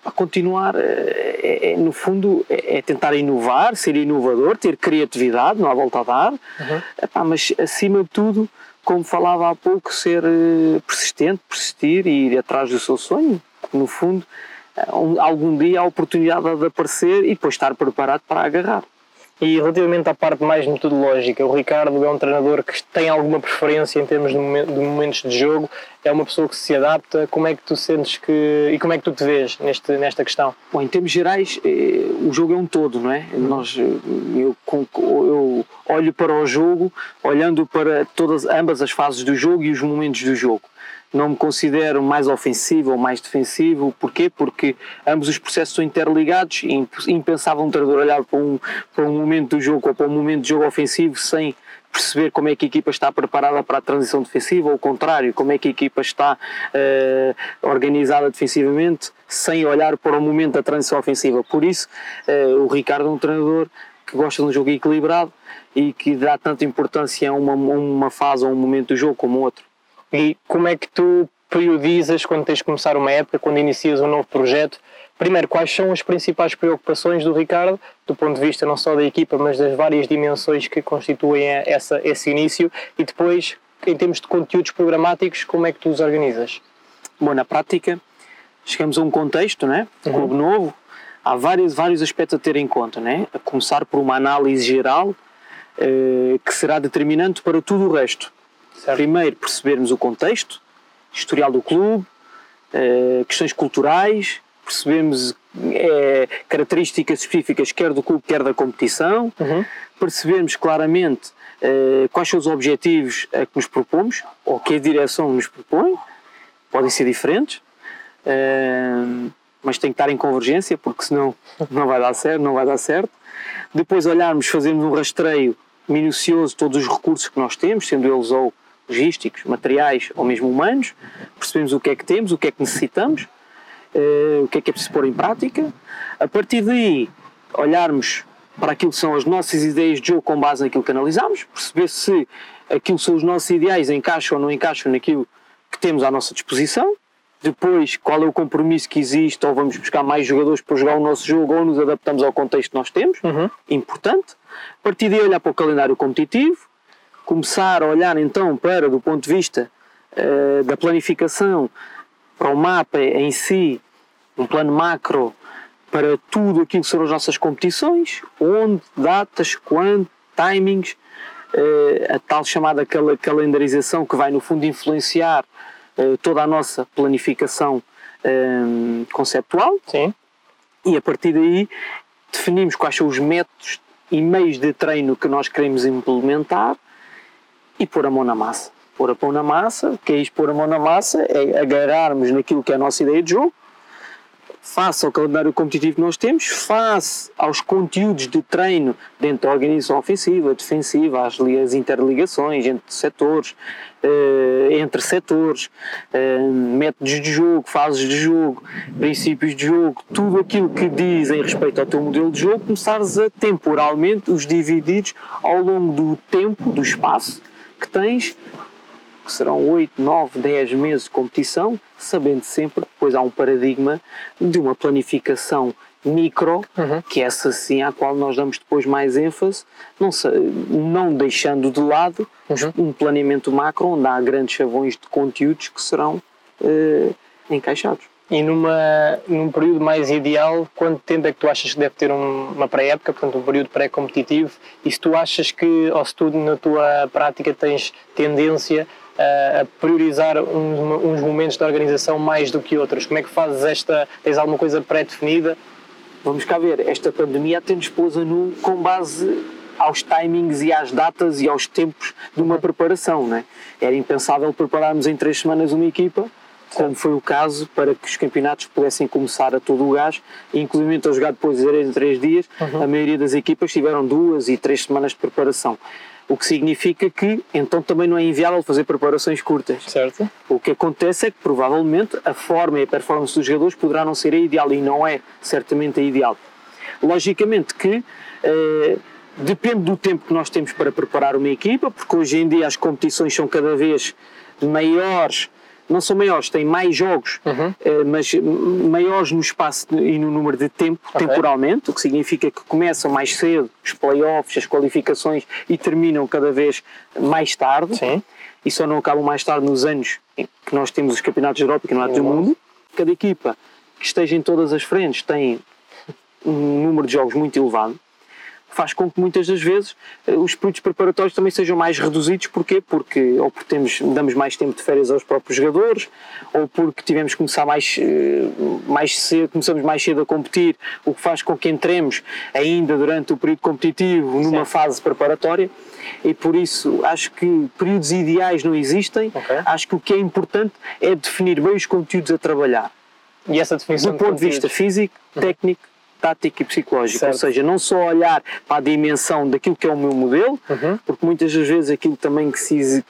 Speaker 2: a continuar eh, é, é, no fundo é, é, tentar inovar ser inovador ter criatividade não há volta a dar. Uhum. Epá, mas acima de tudo como falava há pouco, ser eh, persistente, persistir e ir atrás do seu sonho. No fundo, eh, algum dia a oportunidade de aparecer e depois estar preparado para agarrar.
Speaker 1: E relativamente à parte mais metodológica, o Ricardo é um treinador que tem alguma preferência em termos de momentos de jogo, é uma pessoa que se adapta. Como é que tu sentes que. e como é que tu te vês neste, nesta questão?
Speaker 2: Bom, em termos gerais, eh, o jogo é um todo, não é? Nós, eu, eu olho para o jogo olhando para todas, ambas as fases do jogo e os momentos do jogo não me considero mais ofensivo ou mais defensivo. Porquê? Porque ambos os processos são interligados e impensável um treinador olhar para um, para um momento do jogo ou para um momento de jogo ofensivo sem perceber como é que a equipa está preparada para a transição defensiva, ou ao contrário, como é que a equipa está uh, organizada defensivamente, sem olhar para o momento da transição ofensiva. Por isso, uh, o Ricardo é um treinador que gosta de um jogo equilibrado e que dá tanta importância a uma, uma fase ou um momento do jogo como outro.
Speaker 1: E como é que tu periodizas quando tens de começar uma época, quando inicias um novo projeto? Primeiro, quais são as principais preocupações do Ricardo, do ponto de vista não só da equipa, mas das várias dimensões que constituem essa, esse início? E depois, em termos de conteúdos programáticos, como é que tu os organizas?
Speaker 2: Bom, na prática, chegamos a um contexto, né? Um uhum. clube novo, há vários, vários aspectos a ter em conta, né? A começar por uma análise geral eh, que será determinante para tudo o resto. Certo. Primeiro, percebermos o contexto, historial do clube, eh, questões culturais, percebemos eh, características específicas quer do clube, quer da competição, uhum. percebemos claramente quais são os objetivos a que nos propomos, ou que a direção nos propõe, podem ser diferentes, mas tem que estar em convergência, porque senão não vai dar certo, não vai dar certo. Depois olharmos, fazermos um rastreio minucioso todos os recursos que nós temos, sendo eles ou logísticos, materiais ou mesmo humanos, percebemos o que é que temos, o que é que necessitamos, uh, o que é que é preciso pôr em prática. A partir daí, olharmos para aquilo que são as nossas ideias de jogo com base naquilo que analisamos, perceber se aquilo que são os nossos ideais encaixam ou não encaixam naquilo que temos à nossa disposição. Depois, qual é o compromisso que existe, ou vamos buscar mais jogadores para jogar o nosso jogo, ou nos adaptamos ao contexto que nós temos. Uhum. Importante. A partir daí, olhar para o calendário competitivo, começar a olhar então para, do ponto de vista uh, da planificação, para o mapa em si, um plano macro para tudo aquilo que são as nossas competições, onde, datas, quando, timings, uh, a tal chamada calendarização que vai no fundo influenciar uh, toda a nossa planificação um, conceptual.
Speaker 1: Sim.
Speaker 2: E a partir daí definimos quais são os métodos e meios de treino que nós queremos implementar e pôr a mão na massa. Pôr a mão na massa, o que é isto pôr a mão na massa? É agarrarmos naquilo que é a nossa ideia de jogo, face ao calendário competitivo que nós temos, face aos conteúdos de treino dentro da organização ofensiva, defensiva, as, as interligações entre setores, eh, entre setores, eh, métodos de jogo, fases de jogo, princípios de jogo, tudo aquilo que diz em respeito ao teu modelo de jogo, começares a temporalmente os divididos ao longo do tempo, do espaço que tens que serão 8, 9, 10 meses de competição, sabendo sempre que depois há um paradigma de uma planificação micro, uhum. que é essa sim à qual nós damos depois mais ênfase, não, não deixando de lado uhum. um planeamento macro onde há grandes chavões de conteúdos que serão uh, encaixados.
Speaker 1: E numa, num período mais ideal, quanto tempo é que tu achas que deve ter um, uma pré-época, portanto um período pré-competitivo, e se tu achas que, ou se tu na tua prática tens tendência a, a priorizar uns, uns, momentos da organização mais do que outros, como é que fazes esta, tens alguma coisa pré-definida?
Speaker 2: Vamos cá ver, esta pandemia tem-nos pôs a nu com base aos timings e às datas e aos tempos de uma preparação, não é? Era impensável prepararmos em três semanas uma equipa como foi o caso para que os campeonatos pudessem começar a todo o gás, inclusive a jogar depois em três dias, uhum. a maioria das equipas tiveram duas e três semanas de preparação. O que significa que então também não é inviável fazer preparações curtas.
Speaker 1: Certo.
Speaker 2: O que acontece é que provavelmente a forma e a performance dos jogadores poderá não ser a ideal e não é certamente a ideal. Logicamente que eh, depende do tempo que nós temos para preparar uma equipa, porque hoje em dia as competições são cada vez maiores não são maiores, têm mais jogos, uhum. Eh, mas maiores no espaço e no número de tempo, okay. temporalmente, o que significa que começam mais cedo os playoffs, as qualificações e terminam cada vez mais tarde.
Speaker 1: Sim.
Speaker 2: E só não acabam mais tarde nos anos em que nós temos os campeonatos da Europa e campeonatos do mundo. Cada equipa que esteja em todas as frentes tem um número de jogos muito elevado faz com que muitas das vezes eh, os períodos preparatórios também sejam mais reduzidos. Porquê? Porque ou porque temos, damos mais tempo de férias aos próprios jogadores, ou porque tivemos que começar mais, eh, mais cedo, começamos mais cedo a competir, o que faz com que entremos ainda durante o período competitivo numa Sim. fase preparatória. E por isso acho que períodos ideais não existem. Okay. Acho que o que é importante é definir bem os conteúdos a trabalhar.
Speaker 1: E essa definição
Speaker 2: do ponto de vista físico, uhum. Tático e psicológico, certo. ou seja, não só olhar para a dimensão daquilo que é o meu modelo, uhum. porque muitas das vezes aquilo também que se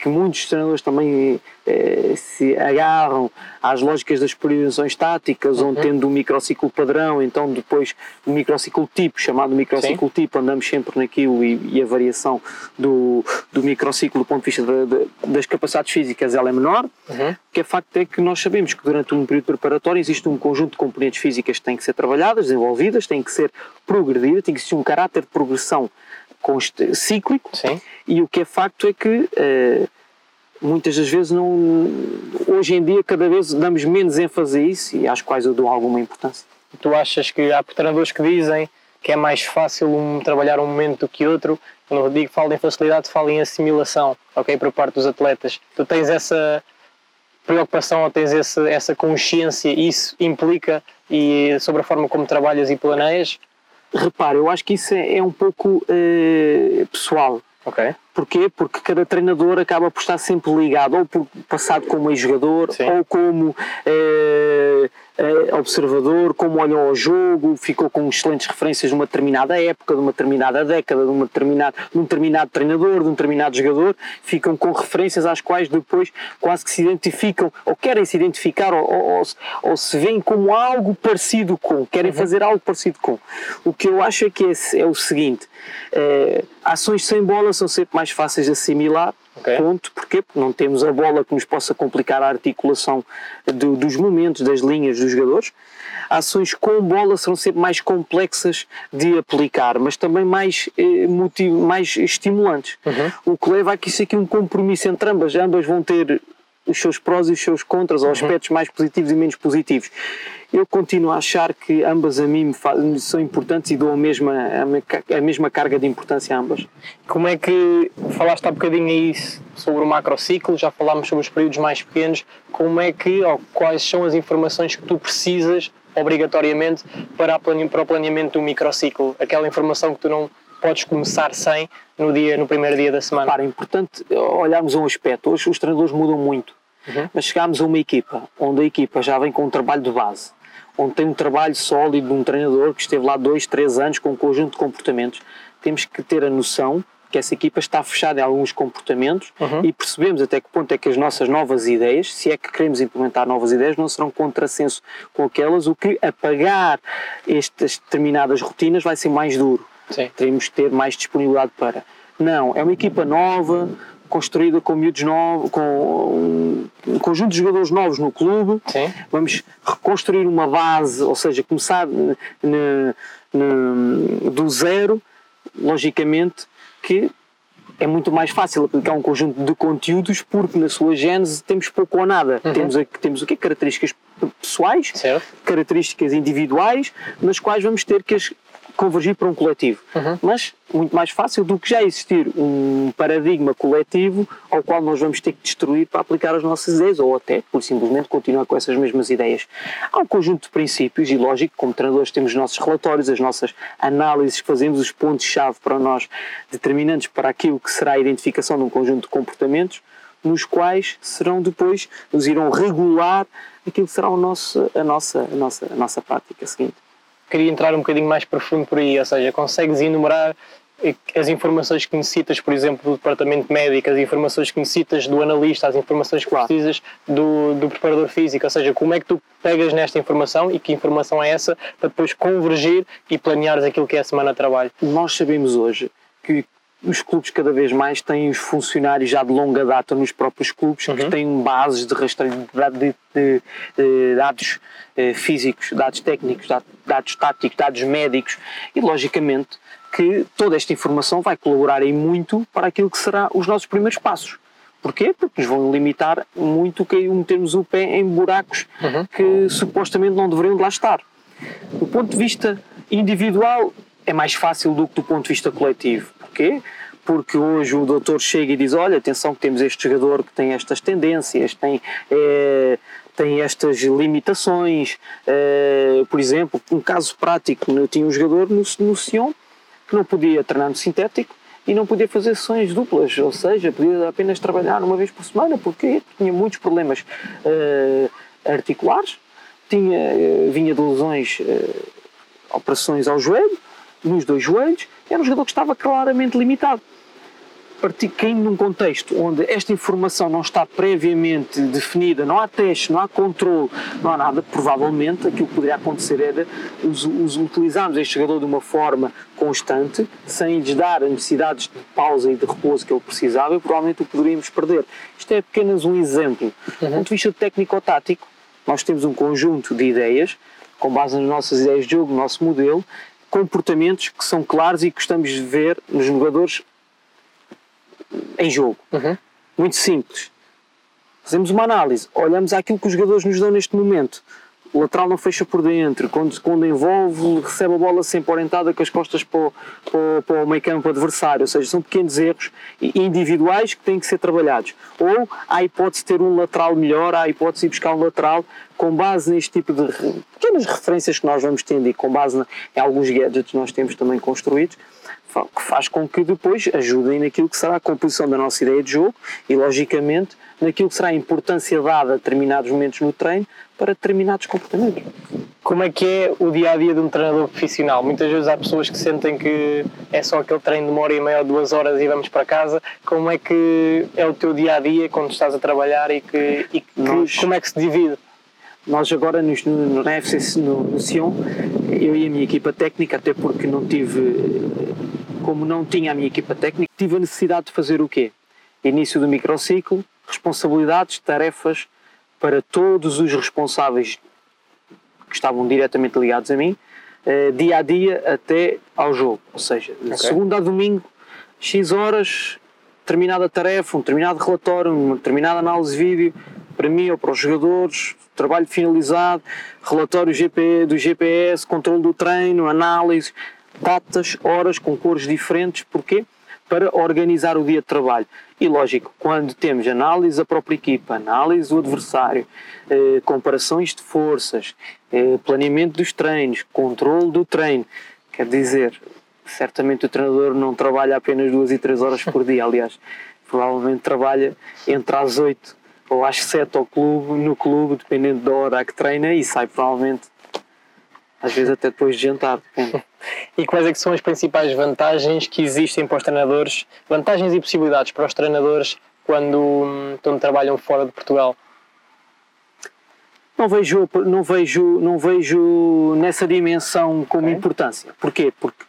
Speaker 2: que muitos treinadores também eh, se agarram às lógicas das priorizações táticas, uhum. onde tendo um microciclo padrão, então depois o um microciclo tipo, chamado microciclo Sim. tipo, andamos sempre naquilo e, e, a variação do, do microciclo do ponto de vista de, de, das capacidades físicas ela é menor, uhum. que é facto é que nós sabemos que durante um período preparatório existe um conjunto de componentes físicas que têm que ser trabalhadas, desenvolvidas, têm que ser progredidas, tem que existir um caráter de progressão cíclico Sim. e o que é facto é que uh, muitas das vezes não hoje em dia cada vez damos menos ênfase a isso e às quais eu dou alguma importância.
Speaker 1: Tu achas que há treinadores que dizem que é mais fácil um, trabalhar um momento do que outro? Quando eu digo falo em facilidade, falo em assimilação, ok, por parte dos atletas. Tu tens essa preocupação ou tens essa, essa consciência, isso implica e sobre a forma como trabalhas e planeias?
Speaker 2: Repara, eu acho que isso é, é um pouco uh, pessoal.
Speaker 1: Ok.
Speaker 2: Porquê? Porque cada treinador acaba por estar sempre ligado, ou por passado como ex-jogador, ou como eh, eh, observador, como olhou ao jogo, ficou com excelentes referências de uma determinada época, de uma determinada década, de, uma determinada, de um determinado treinador, de um determinado jogador, ficam com referências às quais depois quase que se identificam, ou querem se identificar, ou, ou, ou se veem como algo parecido com, querem uhum. fazer algo parecido com. O que eu acho é que é, é o seguinte: eh, ações sem bola são sempre mais fáceis de assimilar. Okay. Ponto. Porquê? Porque não temos a bola que nos possa complicar a articulação do, dos momentos, das linhas dos jogadores. Ações com bola serão sempre mais complexas de aplicar, mas também mais, eh, motivo, mais estimulantes. Uhum. O que leva a que isso aqui um compromisso entre ambas. Ambas vão ter os seus prós e os seus contras, ou uhum. aspectos mais positivos e menos positivos. Eu continuo a achar que ambas a mim são importantes e dou a mesma, a mesma carga de importância a ambas.
Speaker 1: Como é que, falaste há bocadinho aí sobre o macrociclo, já falámos sobre os períodos mais pequenos, como é que, ou quais são as informações que tu precisas obrigatoriamente para, para o planeamento do microciclo? Aquela informação que tu não podes começar sem no, dia, no primeiro dia da semana?
Speaker 2: Para, é importante olharmos um aspecto. Hoje os treinadores mudam muito, uhum. mas chegámos a uma equipa onde a equipa já vem com um trabalho de base onde tem um trabalho sólido de um treinador que esteve lá dois, três anos com um conjunto de comportamentos, temos que ter a noção que essa equipa está fechada em alguns comportamentos uhum. e percebemos até que ponto é que as nossas novas ideias, se é que queremos implementar novas ideias, não serão contrassenso com aquelas, o que apagar estas determinadas rotinas vai ser mais duro. Sim. Teremos que ter mais disponibilidade para. Não, é uma equipa nova, construída com miúdos novos, com um conjunto de jogadores novos no clube. Sim. Vamos reconstruir uma base, ou seja, começar do zero, logicamente que é muito mais fácil aplicar um conjunto de conteúdos porque na sua gênese temos pouco ou nada. Uhum. Temos, temos o quê? Características pessoais, certo. características individuais, nas quais vamos ter que as convergir para um coletivo. Uhum. Mas muito mais fácil do que já existir um paradigma coletivo ao qual nós vamos ter que destruir para aplicar as nossas ideias ou até, por simplesmente, continuar com essas mesmas ideias. Há um conjunto de princípios e, lógico, como treinadores temos os nossos relatórios, as nossas análises que fazemos, os pontos-chave para nós determinantes para aquilo que será a identificação de um conjunto de comportamentos nos quais serão depois, nos irão regular aquilo que será o nosso, a, nossa, a, nossa, a nossa prática seguinte
Speaker 1: queria entrar um bocadinho mais profundo por aí, ou seja, consegues enumerar as informações que necessitas, por exemplo, do departamento médico, as informações que necessitas do analista, as informações que precisas do, do preparador físico, ou seja, como é que tu pegas nesta informação e que informação é essa para depois convergir e planeares aquilo que é a semana de trabalho?
Speaker 2: Nós sabemos hoje que os clubes cada vez mais têm os funcionários já de longa data nos próprios clubes uhum. que têm bases de rastreio de, de, de, dados eh, físicos, dados técnicos, dados táticos, dados médicos e logicamente que toda esta informação vai colaborar em muito para aquilo que será os nossos primeiros passos. Porquê? Porque nos vão limitar muito que metermos o pé em buracos uhum. que supostamente não deveriam de lá estar. Do ponto de vista individual é mais fácil do que do ponto de vista coletivo Porquê? Porque hoje o doutor chega e diz: Olha, atenção, que temos este jogador que tem estas tendências, tem. É, tem estas limitações. É, por exemplo, um caso prático: eu tinha um jogador no, no Sion que não podia treinar no sintético e não podia fazer sessões duplas, ou seja, podia apenas trabalhar uma vez por semana porque tinha muitos problemas uh, articulares, tinha, vinha de lesões, operações ao joelho, nos dois joelhos, era um jogador que estava claramente limitado. caindo num contexto onde esta informação não está previamente definida, não há teste, não há controle, não há nada, provavelmente aquilo que poderia acontecer era os, os utilizarmos este jogador de uma forma constante, sem lhes dar as necessidades de pausa e de repouso que ele precisava, e provavelmente o poderíamos perder. Isto é apenas um exemplo. Uhum. Do ponto de vista técnico-tático, nós temos um conjunto de ideias, com base nas nossas ideias de jogo, no nosso modelo, comportamentos que são claros e que gostamos de ver nos jogadores em jogo. Uhum. Muito simples. Fazemos uma análise, olhamos aquilo que os jogadores nos dão neste momento. O lateral não fecha por dentro, quando, quando envolve, recebe a bola sempre orientada com as costas para o, para, para o meio campo adversário. Ou seja, são pequenos erros individuais que têm que ser trabalhados. Ou há a hipótese de ter um lateral melhor, há a hipótese de buscar um lateral com base neste tipo de pequenas referências que nós vamos tendo e com base em alguns gadgets que nós temos também construídos que faz com que depois ajudem naquilo que será a composição da nossa ideia de jogo e, logicamente, naquilo que será a importância dada a determinados momentos no treino para determinados comportamentos.
Speaker 1: Como é que é o dia a dia de um treinador profissional? Muitas vezes há pessoas que sentem que é só aquele treino de uma hora e meia ou duas horas e vamos para casa. Como é que é o teu dia a dia quando estás a trabalhar e, que, e que, Nós... como é que se divide?
Speaker 2: Nós agora no, no, na FC, no, no Sion, eu e a minha equipa técnica, até porque não tive, como não tinha a minha equipa técnica, tive a necessidade de fazer o quê? Início do microciclo, responsabilidades, tarefas para todos os responsáveis que estavam diretamente ligados a mim, eh, dia a dia até ao jogo. Ou seja, de okay. segunda a domingo, X horas, determinada tarefa, um determinado relatório, uma determinada análise de vídeo, para mim ou para os jogadores, trabalho finalizado, relatório GP, do GPS, controle do treino, análise, datas, horas com cores diferentes, porquê? Para organizar o dia de trabalho. E lógico, quando temos análise da própria equipa, análise do adversário, eh, comparações de forças, eh, planeamento dos treinos, controle do treino, quer dizer, certamente o treinador não trabalha apenas duas e três horas por dia, aliás, provavelmente trabalha entre as oito ou às sete ao clube, no clube, dependendo da hora a que treina, e sai provavelmente, às vezes até depois de jantar, depende.
Speaker 1: E quais é que são as principais vantagens que existem para os treinadores, vantagens e possibilidades para os treinadores quando, quando trabalham fora de Portugal?
Speaker 2: Não vejo, não vejo, não vejo nessa dimensão como okay. importância. Porquê? Porque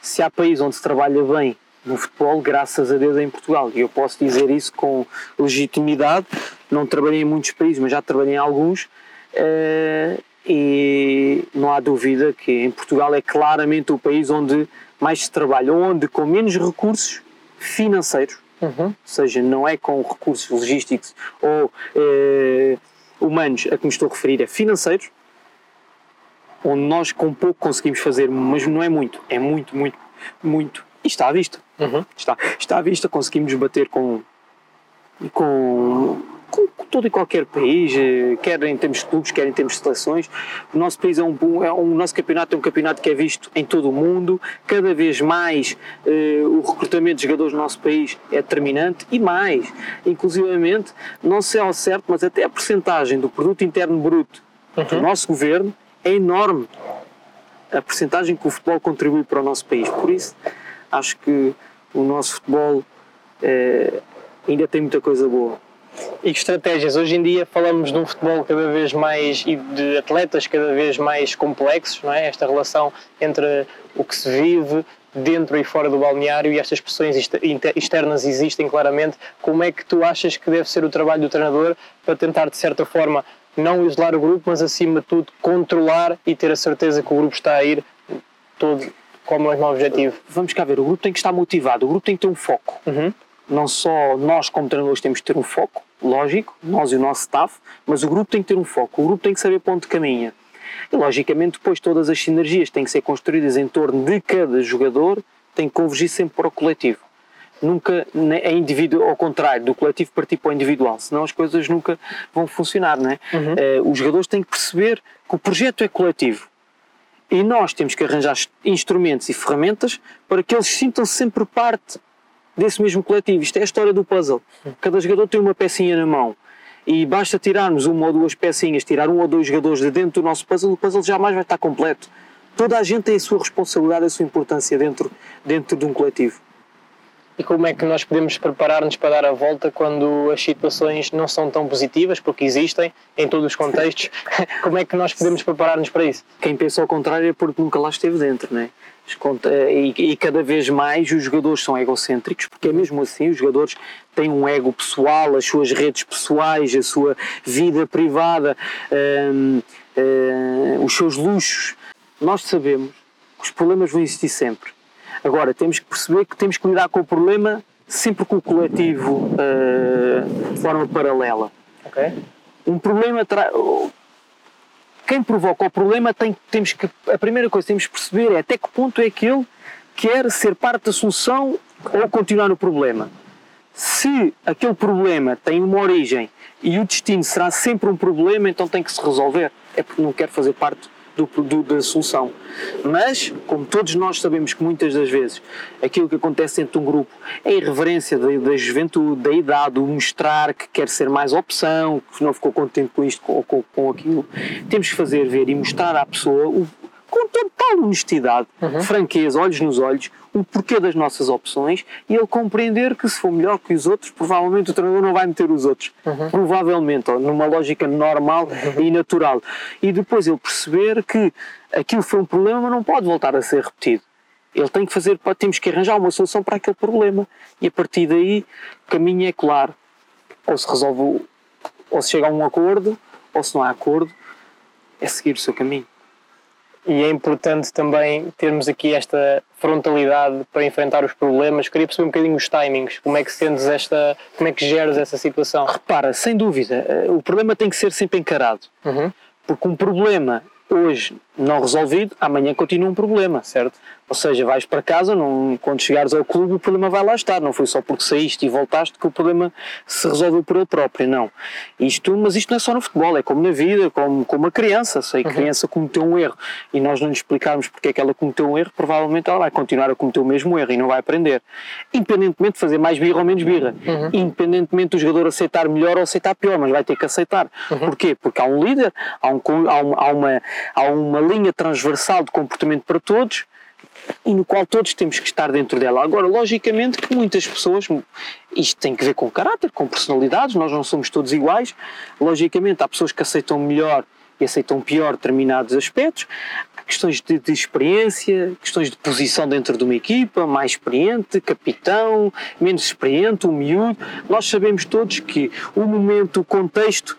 Speaker 2: se há país onde se trabalha bem no futebol, graças a Deus, em Portugal. E eu posso dizer isso com legitimidade. Não trabalhei em muitos países, mas já trabalhei em alguns. Uh, e não há dúvida que em Portugal é claramente o país onde mais se trabalha, onde com menos recursos financeiros, uhum. ou seja, não é com recursos logísticos ou uh, humanos a que me estou a referir, é financeiros, onde nós com pouco conseguimos fazer, mas não é muito, é muito, muito, muito e está à vista. Uhum. Está, está à vista, conseguimos bater com, com, com, todo e qualquer país, eh, quer em termos de clubes, quer em termos de seleções. O nosso país é um, é um nosso campeonato é um campeonato que é visto em todo o mundo. Cada vez mais eh, o recrutamento de jogadores no nosso país é determinante e mais, inclusivamente, não sei ao certo, mas até a percentagem do produto interno bruto uhum. do nosso governo é enorme. A percentagem que o futebol contribui para o nosso país. Por isso, acho que o nosso futebol eh, ainda tem muita coisa boa.
Speaker 1: E que estratégias? Hoje em dia falamos de um futebol cada vez mais e de atletas cada vez mais complexos, não é? Esta relação entre o que se vive dentro e fora do balneário e estas pressões externas existem claramente. Como é que tu achas que deve ser o trabalho do treinador para tentar, de certa forma, não isolar o grupo, mas acima de tudo controlar e ter a certeza que o grupo está a ir todo com o mesmo objetivo.
Speaker 2: Vamos cá ver, o grupo tem que estar motivado, o grupo tem que ter um foco. Uhum. Não só nós, como treinadores, temos que ter um foco, lógico, nós e o nosso staff, mas o grupo tem que ter um foco, o grupo tem que saber para onde caminha. E, logicamente, depois todas as sinergias têm que ser construídas em torno de cada jogador, tem que convergir sempre para o coletivo. Nunca é indivíduo, ao contrário, do coletivo partir para o individual, senão as coisas nunca vão funcionar, não é? Uhum. Uh, os jogadores têm que perceber que o projeto é coletivo e nós temos que arranjar instrumentos e ferramentas para que eles sintam -se sempre parte desse mesmo coletivo. Isto é a história do puzzle. Cada jogador tem uma pecinha na mão e basta tirarmos uma ou duas pecinhas, tirar um ou dois jogadores de dentro do nosso puzzle, o puzzle jamais vai estar completo. Toda a gente tem a sua responsabilidade, a sua importância dentro, dentro de um coletivo.
Speaker 1: E como é que nós podemos preparar-nos para dar a volta quando as situações não são tão positivas, porque existem em todos os contextos? como é que nós podemos preparar-nos para isso?
Speaker 2: Quem pensa ao contrário é porque nunca lá esteve dentro, né? E, e cada vez mais os jogadores são egocêntricos, porque é mesmo assim, os jogadores têm um ego pessoal, as suas redes pessoais, a sua vida privada, hum, hum, os seus luxos. Nós sabemos que os problemas vão existir sempre Agora, temos que perceber que temos que lidar com o problema sempre com o coletivo uh, de forma paralela.
Speaker 1: Okay.
Speaker 2: Um problema. Tra... Quem provoca o problema tem, temos que. A primeira coisa que temos que perceber é até que ponto é que ele quer ser parte da solução ou continuar no problema. Se aquele problema tem uma origem e o destino será sempre um problema, então tem que se resolver. É porque não quer fazer parte do, do, da solução. Mas, como todos nós sabemos que muitas das vezes aquilo que acontece dentro de um grupo é a irreverência da, da juventude, da idade, o mostrar que quer ser mais opção, que não ficou contente com isto ou com, com, aquilo, temos que fazer ver e mostrar à pessoa o, com total honestidade, uhum. franqueza, olhos nos olhos, o porquê das nossas opções e ele compreender que se for melhor que os outros, provavelmente o treinador não vai meter os outros. Uhum. Provavelmente, ou numa lógica normal uhum. e natural. E depois ele perceber que aquilo foi um problema, mas não pode voltar a ser repetido. Ele tem que fazer, temos que arranjar uma solução para aquele problema. E a partir daí, o caminho é claro. Ou se resolve, ou se chega a um acordo, ou se não há acordo, é seguir o seu caminho
Speaker 1: e é importante também termos aqui esta frontalidade para enfrentar os problemas. Queria perceber um bocadinho os timings, como é que sentes esta, como é que geras essa situação?
Speaker 2: Repara, sem dúvida, eh, o problema tem que ser sempre encarado. Uhum. Porque um problema hoje não resolvido, amanhã continua um problema, certo? Ou seja, vais para casa, não, quando chegares ao clube o problema vai lá estar, não foi só porque saíste e voltaste que o problema se resolveu por ele próprio, não. Isto, mas isto não é só no futebol, é como na vida, como, como a criança, sei que uhum. a criança cometeu um erro e nós não lhe explicarmos porque é que ela cometeu um erro, provavelmente ela vai continuar a cometer o mesmo erro e não vai aprender. Independentemente de fazer mais birra ou menos birra, uhum. independentemente do jogador aceitar melhor ou aceitar pior, mas vai ter que aceitar. Uhum. Porquê? Porque há um líder, há, um, há, uma, há uma linha transversal de comportamento para todos e no qual todos temos que estar dentro dela. Agora, logicamente que muitas pessoas, isto tem que ver com caráter, com personalidades, nós não somos todos iguais. Logicamente, há pessoas que aceitam melhor e aceitam pior determinados aspectos. Questões de, de experiência, questões de posição dentro de uma equipa, mais experiente, capitão, menos experiente, o miúdo. Nós sabemos todos que o momento, o contexto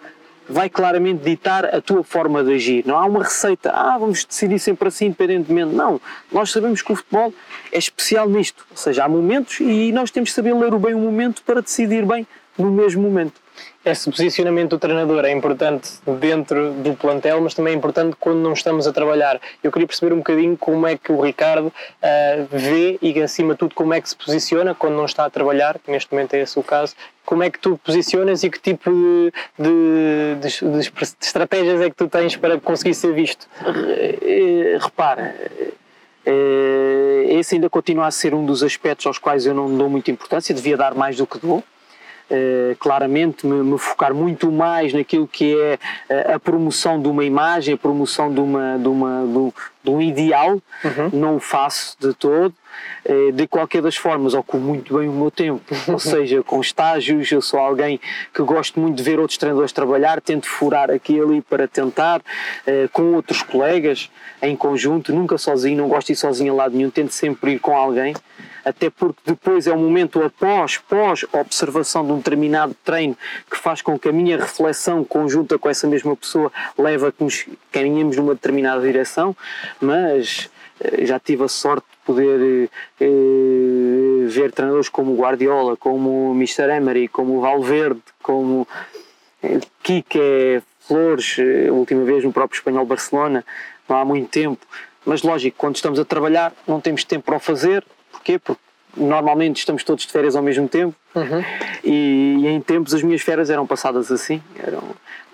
Speaker 2: vai claramente ditar a tua forma de agir. Não há uma receita, ah, vamos decidir sempre assim, independentemente. Não. Nós sabemos que o futebol é especial nisto. Ou seja, há momentos e nós temos que saber ler bem o momento para decidir bem no mesmo momento
Speaker 1: esse posicionamento do treinador é importante dentro do plantel, mas também é importante quando não estamos a trabalhar. Eu queria perceber um bocadinho como é que o Ricardo uh, vê e, acima de tudo, como é que se posiciona quando não está a trabalhar, que neste momento é esse o caso. Como é que tu posicionas e que tipo de, de, de, de estratégias é que tu tens para conseguir ser visto?
Speaker 2: Eh, repara, eh, esse ainda continua a ser um dos aspectos aos quais eu não dou muita importância, devia dar mais do que dou. Uh, claramente me, me, focar muito mais naquilo que é uh, a promoção de uma imagem, a promoção de, uma, de, uma, de, de um ideal, uhum. não o faço de todo. Uh, de qualquer das formas, ocupo muito bem o meu tempo, ou seja, com estágios, eu sou alguém que gosto muito de ver outros treinadores trabalhar, tento furar aqui e ali para tentar, com outros colegas, em conjunto, nunca sozinho, não gosto de ir sozinho a lado nenhum, tento sempre ir com alguém até porque depois é um momento após, pós observação de um determinado treino que faz com que a minha reflexão conjunta com essa mesma pessoa leva a que nos caminhemos numa determinada direção, mas eh, já tive a sorte de poder eh, ver treinadores como Guardiola, como Mr. Emery, como Valverde, como eh, Kike, Flores, eh, a última vez no próprio Espanhol Barcelona, não há muito tempo. Mas lógico, quando estamos a trabalhar não temos tempo para o fazer, Porquê? Porque normalmente estamos todos de férias ao mesmo tempo uhum. e, e, em tempos as minhas férias eram passadas assim, eram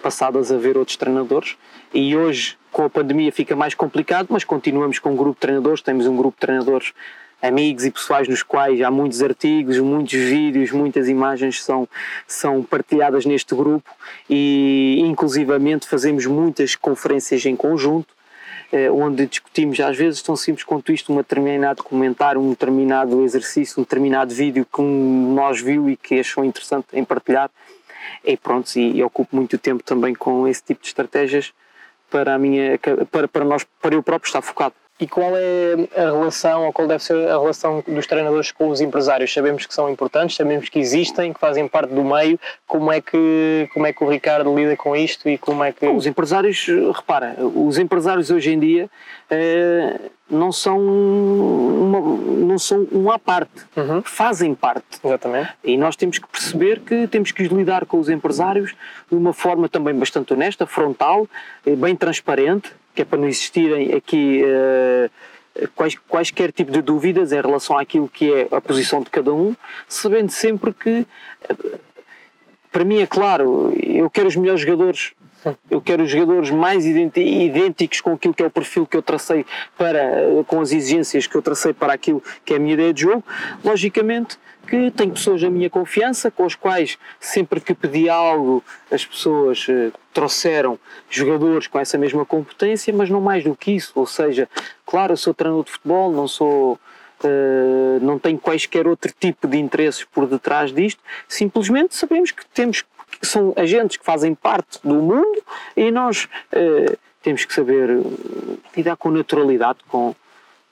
Speaker 2: passadas a ver outros treinadores e hoje com a pandemia fica mais complicado, mas continuamos com um grupo de treinadores, temos um grupo de treinadores amigos e pessoais nos quais há muitos artigos, muitos vídeos, muitas imagens são, são partilhadas neste grupo e inclusivamente fazemos muitas conferências em conjunto onde discutimos às vezes tão simples quanto isto, um determinado comentário, um determinado exercício, um determinado vídeo que um nós viu e que achou interessante em partilhar. E pronto, e, e ocupo muito tempo também com esse tipo de estratégias para a minha para, para nós para eu próprio estar focado.
Speaker 1: E qual é a relação, ou qual deve ser a relação dos treinadores com os empresários? Sabemos que são importantes, sabemos que existem, que fazem parte do meio. Como é que, como é que o Ricardo lida com isto e como é que...
Speaker 2: Os empresários, repara, os empresários hoje em dia eh, não são uma, não são um à parte, uhum. fazem parte.
Speaker 1: Exatamente.
Speaker 2: E nós temos que perceber que temos que lidar com os empresários de uma forma também bastante honesta, frontal, eh, bem transparente, que é para não existirem aqui uh, quais, quaisquer tipo de dúvidas em relação àquilo que é a posição de cada um, sabendo sempre que, uh, para mim é claro, eu quero os melhores jogadores eu quero os jogadores mais idênticos com aquilo que é o perfil que eu tracei para, com as exigências que eu tracei para aquilo que é a minha ideia de jogo. Logicamente que tenho pessoas da minha confiança, com as quais sempre que pedi algo, as pessoas uh, trouxeram jogadores com essa mesma competência, mas não mais do que isso. Ou seja, claro, eu sou treinador de futebol, não sou. Uh, não tenho quaisquer outro tipo de interesses por detrás disto, simplesmente sabemos que temos que são agentes que fazem parte do mundo e nós uh, temos que saber lidar com naturalidade com,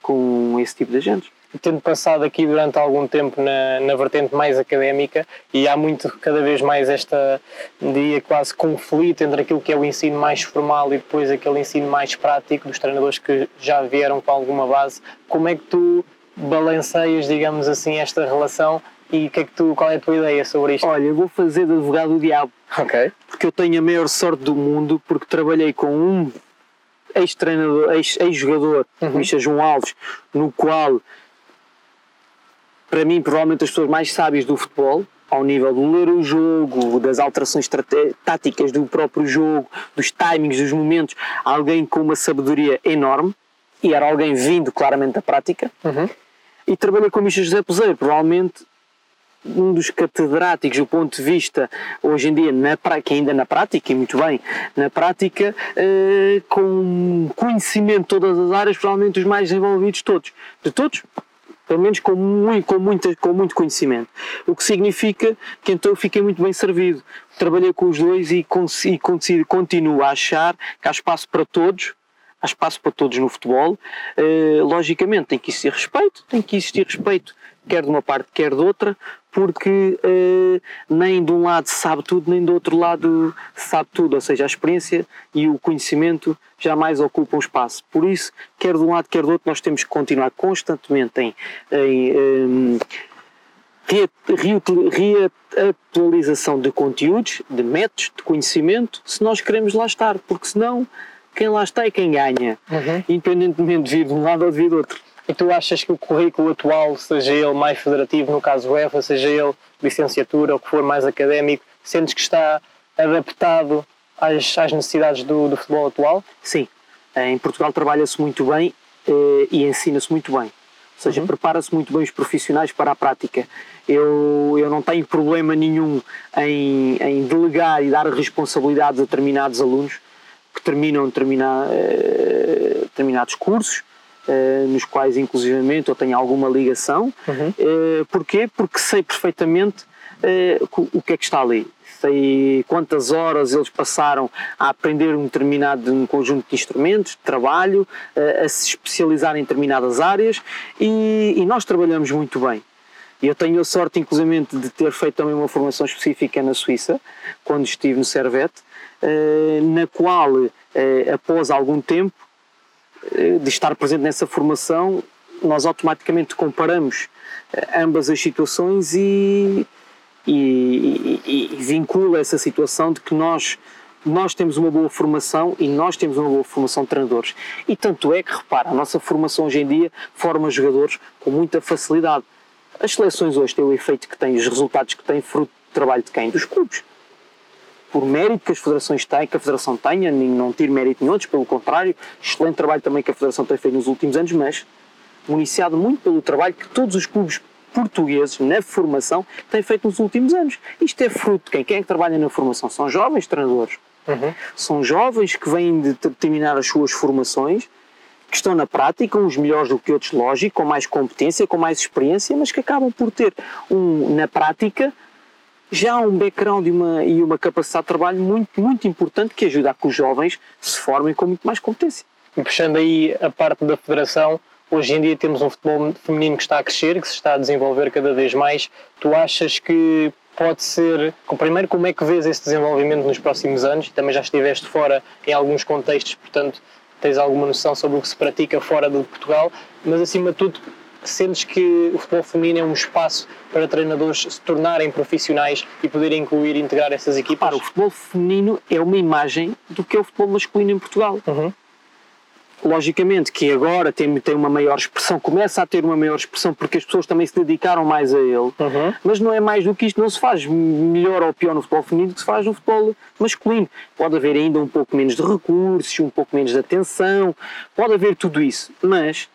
Speaker 2: com esse tipo de agentes.
Speaker 1: Tendo passado aqui durante algum tempo na, na vertente mais académica e há muito cada vez mais esta dia quase conflito entre aquilo que é o ensino mais formal e depois aquele ensino mais prático dos treinadores que já vieram com alguma base, como é que tu balanceias, digamos assim, esta relação e que é que tu, qual é a tua ideia sobre isto?
Speaker 2: Olha, eu vou fazer de advogado do diabo.
Speaker 1: Ok.
Speaker 2: Porque eu tenho a maior sorte do mundo porque trabalhei com um ex-treinador, ex-jogador, uhum. Micha João Alves, no qual para mim, provavelmente as pessoas mais sábias do futebol, ao nível de ler o jogo, das alterações táticas do próprio jogo, dos timings, dos momentos, alguém com uma sabedoria enorme, e era alguém vindo claramente da prática.
Speaker 1: Uhum.
Speaker 2: E trabalhei com o Michel José Peseiro, provavelmente um dos catedráticos do ponto de vista hoje em dia na ainda na prática e muito bem na prática eh, com conhecimento de todas as áreas provavelmente os mais desenvolvidos todos de todos pelo menos com muito, com, muita, com muito conhecimento. O que significa que então eu fiquei muito bem servido. Trabalhei com os dois e, continuo a achar que há espaço para todos, há espaço para todos no futebol. Uh, logicamente tem que existir respeito, tem que existir respeito quer de uma parte, quer de outra, porque uh, nem de um lado se sabe tudo, nem do outro lado se sabe tudo, ou seja, a experiência e o conhecimento jamais ocupam espaço. Por isso, quer de um lado, quer do outro, nós temos que continuar constantemente em, em um, reatualização de conteúdos, de métodos, de conhecimento, se nós queremos lá estar, porque senão quem lá está é quem ganha,
Speaker 1: uhum.
Speaker 2: independentemente de vir de um lado ou de vir do outro.
Speaker 1: E tu achas que o currículo atual, seja ele mais federativo, no caso EFA, seja ele licenciatura ou que for mais académico, sentes que está adaptado às, às necessidades do, do, futebol atual?
Speaker 2: Sim. Em Portugal trabalha-se muito bem eh, e ensina-se muito bem. Ou seja, uhum. prepara-se muito bem os profissionais para a prática. Eu, eu não tenho problema nenhum em, em delegar e dar responsabilidades a determinados alunos que terminam determinado, eh, determinados cursos nos quais inclusivamente eu tenho alguma ligação.
Speaker 1: Uhum.
Speaker 2: Uh, porquê? Porque sei perfeitamente uh, o que é que está ali. Sei quantas horas eles passaram a aprender um determinado um conjunto de instrumentos, de trabalho, a se especializar em determinadas áreas e, e nós trabalhamos muito bem. Eu tenho a sorte, inclusive, de ter feito também uma formação específica na Suíça, quando estive no Servete, na qual, após algum tempo, eh, de estar presente nessa formação, nós automaticamente comparamos eh, ambas as situações e, e, e, e vincula essa situação de que nós nós temos uma boa formação e nós temos uma boa formação de treinadores. E tanto é que, repara, a nossa formação hoje em dia forma jogadores com muita facilidade. As seleções hoje têm o efeito que têm, os resultados que têm, fruto do trabalho de quem? Dos clubes por mérito que as federações têm, que a Federação tenha, nem não tiro mérito nenhum, pelo contrário, excelente trabalho também que a Federação tem feito nos últimos anos, mas municiado muito pelo trabalho que todos os clubes portugueses na formação têm feito nos últimos anos. Isto é fruto de quem? Quem é que trabalha na formação? São jovens treinadores.
Speaker 1: Uhum.
Speaker 2: São jovens que vêm de terminar as suas formações que estão na prática, uns melhores do que outros, lógico, com mais competência, com mais experiência, mas que acabam por ter um, na prática já um background e uma, e uma capacidade de trabalho muito, muito importante que ajuda a que os jovens se formem com muito mais competência.
Speaker 1: E puxando aí a parte da federação, hoje em dia temos um futebol feminino que está a crescer, que se está a desenvolver cada vez mais. Tu achas que pode ser. Primeiro, como é que vês esse desenvolvimento nos próximos anos? Também já estiveste fora em alguns contextos, portanto, tens alguma noção sobre o que se pratica fora de Portugal, mas acima de tudo, sentes que o futebol feminino é um espaço para treinadores se tornarem profissionais e poderem incluir e integrar essas equipas?
Speaker 2: Para, o futebol feminino é uma imagem do que é o futebol masculino em Portugal. Uhum logicamente que agora tem, tem uma maior expressão, começa a ter uma maior expressão porque as pessoas também se dedicaram mais a ele, uhum. mas não é mais do que isto, não se faz melhor ou pior no futebol feminino do que se faz no futebol masculino. Pode haver ainda um pouco menos de recursos, um pouco menos de atenção, pode haver tudo isso, mas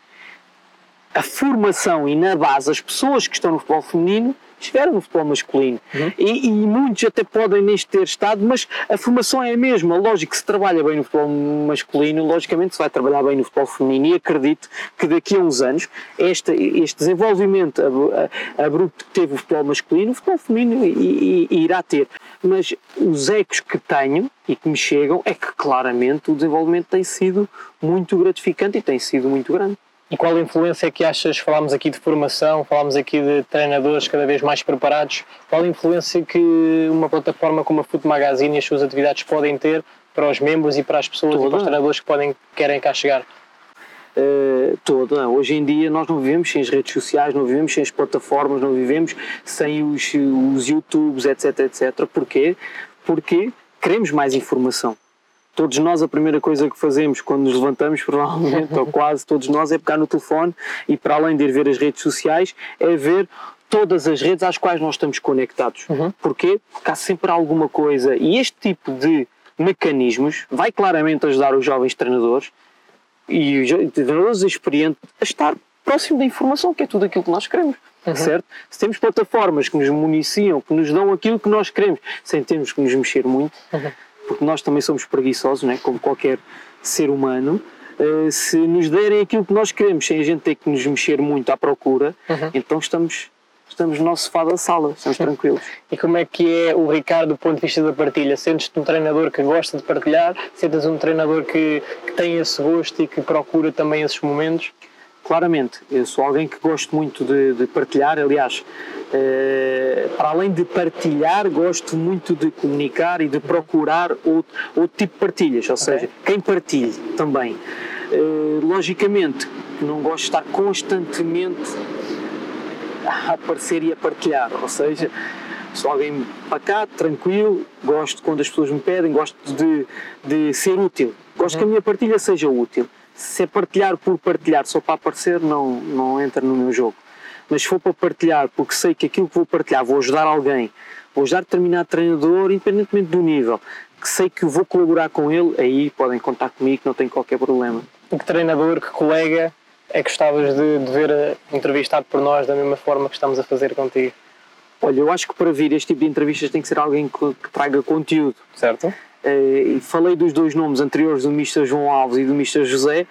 Speaker 2: a formação e na base as pessoas que estão no futebol feminino estiveram no futebol masculino. Uhum. E, e, muitos até podem nem ter estado, mas a formação é a mesma. Lógico que se trabalha bem no futebol masculino, logicamente se vai trabalhar bem no futebol feminino e acredito que daqui a uns anos este, este desenvolvimento abrupto que teve o futebol masculino, o futebol feminino irá ter. Mas os ecos que tenho e que me chegam é que claramente o desenvolvimento tem sido muito gratificante e tem sido muito grande.
Speaker 1: E qual a influência que achas, falámos aqui de formação, falámos aqui de treinadores cada vez mais preparados, qual a influência que uma plataforma como a Foot Magazine e as suas atividades podem ter para os membros e para as pessoas toda. e para os treinadores que podem, querem cá chegar?
Speaker 2: Uh, toda. Hoje em dia nós não vivemos sem as redes sociais, não vivemos sem as plataformas, não vivemos sem os, os YouTubes, etc, etc. Porquê? Porque queremos mais informação todos nós a primeira coisa que fazemos quando nos levantamos, provavelmente, ou quase todos nós, é pegar no telefone e para além de ir ver as redes sociais, é ver todas as redes às quais nós estamos conectados. Uhum. Porquê? Porque há sempre alguma coisa e este tipo de mecanismos vai claramente ajudar os jovens treinadores e os treinadores experientes a estar próximo da informação, que é tudo aquilo que nós queremos. Uhum. Certo? Se temos plataformas que nos municiam, que nos dão aquilo que nós queremos, sem termos que nos mexer muito, uhum porque nós também somos preguiçosos, né? como qualquer ser humano. Uh, se nos derem aquilo que nós queremos, sem a gente ter que nos mexer muito à procura, uhum. então estamos, estamos no nosso sofá da sala, estamos tranquilos.
Speaker 1: E como é que é o Ricardo do ponto de vista da partilha? Sentes-te um treinador que gosta de partilhar? Sentes um treinador que, que tem esse gosto e que procura também esses momentos?
Speaker 2: Claramente, eu sou alguém que gosto muito de, de partilhar, aliás, eh, além de partilhar, gosto muito de comunicar e de procurar outro, outro tipo de partilhas, ou seja, quem partilhe também. Eh, logicamente, não gosto de estar constantemente a aparecer e a partilhar, ou seja, sou alguém pacato, tranquilo, gosto quando as pessoas me pedem, gosto de, de ser útil, gosto uhum. que a minha partilha seja útil. Se é partilhar por partilhar só para aparecer, não, não entra no meu jogo mas se for para partilhar, porque sei que aquilo que vou partilhar vou ajudar alguém, vou ajudar determinado treinador, independentemente do nível, que sei que vou colaborar com ele, aí podem contar comigo, não tem qualquer problema.
Speaker 1: E que treinador, que colega é que gostavas de, de ver entrevistado por nós da mesma forma que estamos a fazer contigo?
Speaker 2: Olha, eu acho que para vir este tipo de entrevistas tem que ser alguém que, que traga conteúdo.
Speaker 1: Certo.
Speaker 2: Uh, falei dos dois nomes anteriores, do Mr. João Alves e do Mr. José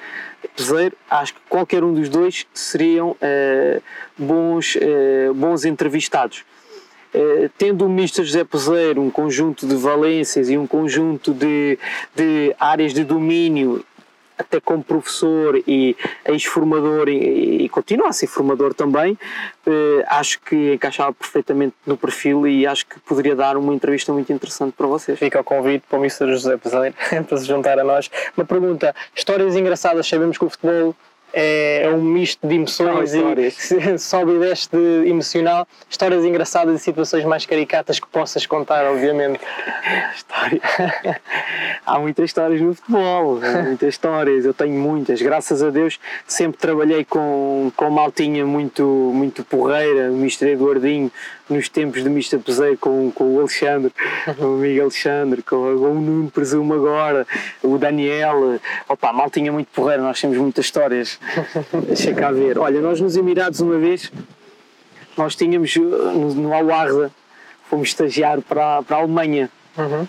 Speaker 2: Peseiro. Acho que qualquer um dos dois seriam uh, bons, uh, bons entrevistados. tendo o Mr. José Peseiro um conjunto de valências e um conjunto de, de áreas de domínio até como professor e ex-formador e, e, continua a ser formador também, eh, acho que encaixava perfeitamente no perfil e acho que poderia dar uma entrevista muito interessante para vocês.
Speaker 1: Fica o convite para o Mr. José para se juntar a nós. Uma pergunta: histórias engraçadas, sabemos que o futebol é, um misto de emoções e sobe e desce de emocional. Histórias engraçadas e situações mais caricatas que possas contar, obviamente.
Speaker 2: História. Há muitas histórias no futebol, muitas histórias, eu tenho muitas. Graças a Deus sempre trabalhei com, com maltinha muito, muito porreira, o Mr. Eduardinho, nos tempos de Mista Peseiro com, com o Alexandre, com o amigo Alexandre, com, com o Nuno, presumo agora, o Daniel. Opa, mal tinha muito porreiro, nós temos muitas histórias. Deixa cá ver. Olha, nós nos Emirados uma vez, nós tínhamos no, no Alarda, fomos estagiar para, para a Alemanha. Uhum.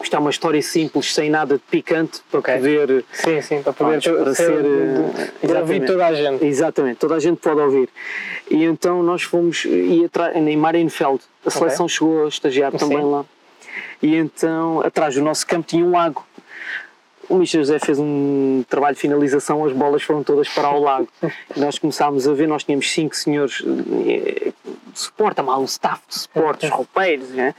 Speaker 2: Isto é uma história simples, sem nada de picante, para okay. poder.
Speaker 1: Sim, sim, para poder para ser. ser eh, para ouvir toda a gente.
Speaker 2: Exatamente, toda a gente pode ouvir. E então nós fomos. E atrás, em Marienfeld, a seleção okay. chegou a estagiar sim. também lá. E então, atrás do nosso campo tinha um lago. O Michel José fez um trabalho de finalização, as bolas foram todas para o lago. E nós começámos a ver, nós tínhamos cinco senhores eh, de suporte, mal, o staff de suporte, os roupeiros, né?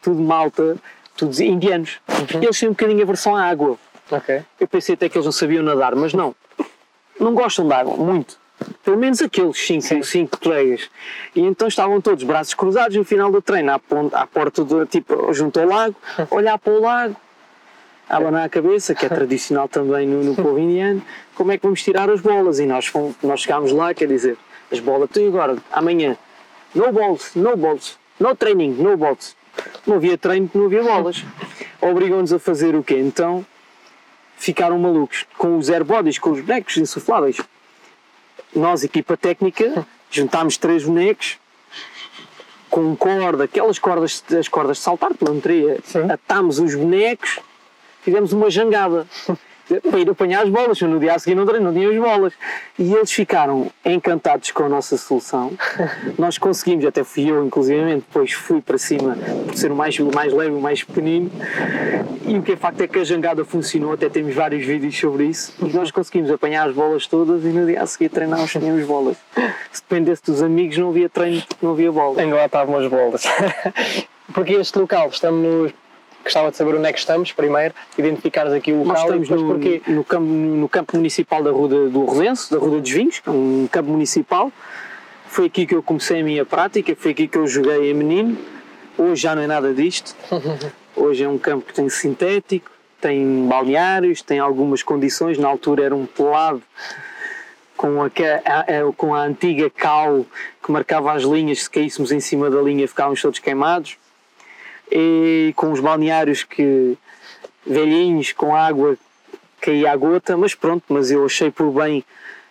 Speaker 2: tudo malta tudo indianos. Uhum. Eles têm um bocadinho aversão à água.
Speaker 1: Okay.
Speaker 2: Eu pensei até que eles não sabiam nadar, mas não. Não gostam de água, muito. Pelo menos aqueles cinco, cinco colegas. E então estavam todos braços cruzados no final do treino, à, ponta, à porta, do, tipo, junto ao lago, olhar para o lago, abanar a cabeça, que é tradicional também no, no povo indiano, como é que vamos tirar as bolas? E nós, fomos, nós chegámos lá, quer dizer, as bolas, tu agora, amanhã, no balls, no balls, no training, no balls. Não havia treino, não havia bolas. Obrigam-nos a fazer o quê? Então ficaram malucos com os airbodies, com os bonecos insufláveis. Nós, equipa técnica, juntámos três bonecos com corda, aquelas cordas, as cordas de saltar, pelanteria, atámos os bonecos, fizemos uma jangada para ir apanhar as bolas, no dia a seguir não, não tinha as bolas. E eles ficaram encantados com a nossa solução. Nós conseguimos, até fui eu, inclusive, depois fui para cima por ser o mais, mais leve, o mais pequenino. E o que é facto é que a jangada funcionou, até temos vários vídeos sobre isso. E nós conseguimos apanhar as bolas todas e no dia a seguir treinámos tínhamos bolas. Se dependesse dos amigos, não havia treino, não havia bolas.
Speaker 1: Ainda lá estavam as bolas. Porque este local, estamos Gostava de saber onde é que estamos, primeiro, identificares aqui o local.
Speaker 2: Nós estamos no,
Speaker 1: porquê.
Speaker 2: No, campo, no campo municipal da Rua do Rosense, da Rua dos Vinhos, é um campo municipal. Foi aqui que eu comecei a minha prática, foi aqui que eu joguei a menino. Hoje já não é nada disto. Hoje é um campo que tem sintético, tem balneários, tem algumas condições. Na altura era um pelado com a, a, com a antiga cal que marcava as linhas, se caíssemos em cima da linha ficávamos todos queimados e com os balneários que velhinhos com água caía a gota, mas pronto, mas eu achei por bem,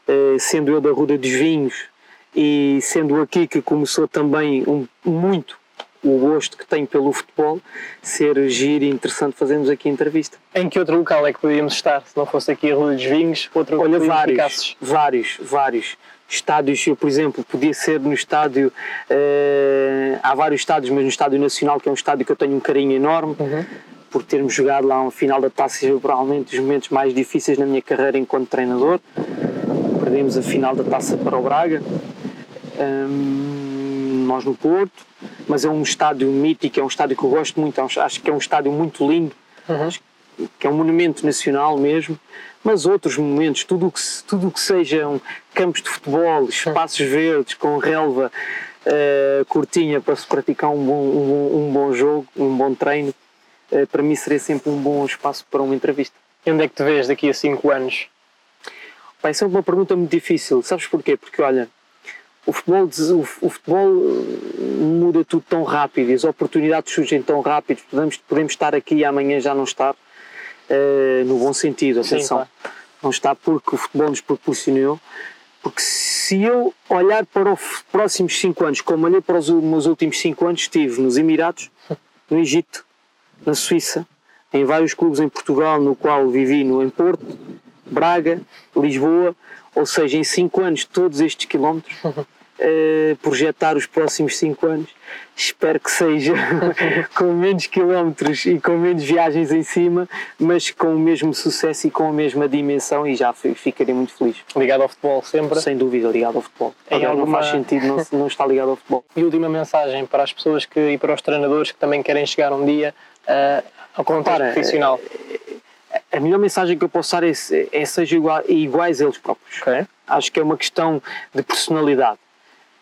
Speaker 2: eh, sendo eu da Ruda dos Vinhos e sendo aqui que começou também um, muito o gosto que tenho pelo futebol, ser giro e interessante fazermos aqui a entrevista.
Speaker 1: Em que outro local é que podíamos estar, se não fosse aqui a Rua dos Vinhos? Outro
Speaker 2: Olha, vários, vários, vários estádios, eu, por exemplo, podia ser no estádio, uh, há vários estádios, mas no Estádio Nacional, que é um estádio que eu tenho um carinho enorme, uhum. por termos jogado lá uma final da taça, provavelmente os momentos mais difíceis na minha carreira enquanto treinador. Perdemos a final da taça para o Braga, um, nós no Porto, mas é um estádio mítico, é um estádio que eu gosto muito, é acho que é um estádio muito lindo, uhum. que é um monumento nacional mesmo mas outros momentos, tudo o que, tudo que sejam campos de futebol, espaços verdes com relva uh, curtinha para se praticar um bom, um, um bom jogo, um bom treino, uh, para mim seria sempre um bom espaço para uma entrevista.
Speaker 1: E onde é que te vês daqui a 5 anos?
Speaker 2: Pai, isso é uma pergunta muito difícil. Sabes porquê? Porque olha, o futebol, o, o futebol muda tudo tão rápido e as oportunidades surgem tão rápido. Podemos, podemos estar aqui e amanhã já não estar uh, no bom sentido, atenção. Sim, claro. Não está porque o futebol nos proporcionou. Porque se eu olhar para os próximos 5 anos, como olhei para os meus últimos 5 anos, estive nos Emirados, no Egito, na Suíça, em vários clubes em Portugal, no qual vivi no, em Porto, Braga, Lisboa, ou seja, em 5 anos todos estes quilómetros, uh, projetar os próximos 5 anos espero que seja com menos quilómetros e com menos viagens em cima, mas com o mesmo sucesso e com a mesma dimensão e já ficarei muito feliz.
Speaker 1: Ligado ao futebol sempre?
Speaker 2: Sem dúvida, ligado ao futebol. Em alguma... não faz sentido não, não estar ligado ao futebol.
Speaker 1: E última mensagem para as pessoas que, e para os treinadores que também querem chegar um dia uh, ao contexto profissional?
Speaker 2: Eh, a melhor mensagem que eu posso dar é, é sejam iguais a eles próprios.
Speaker 1: Okay.
Speaker 2: Acho que é uma questão de personalidade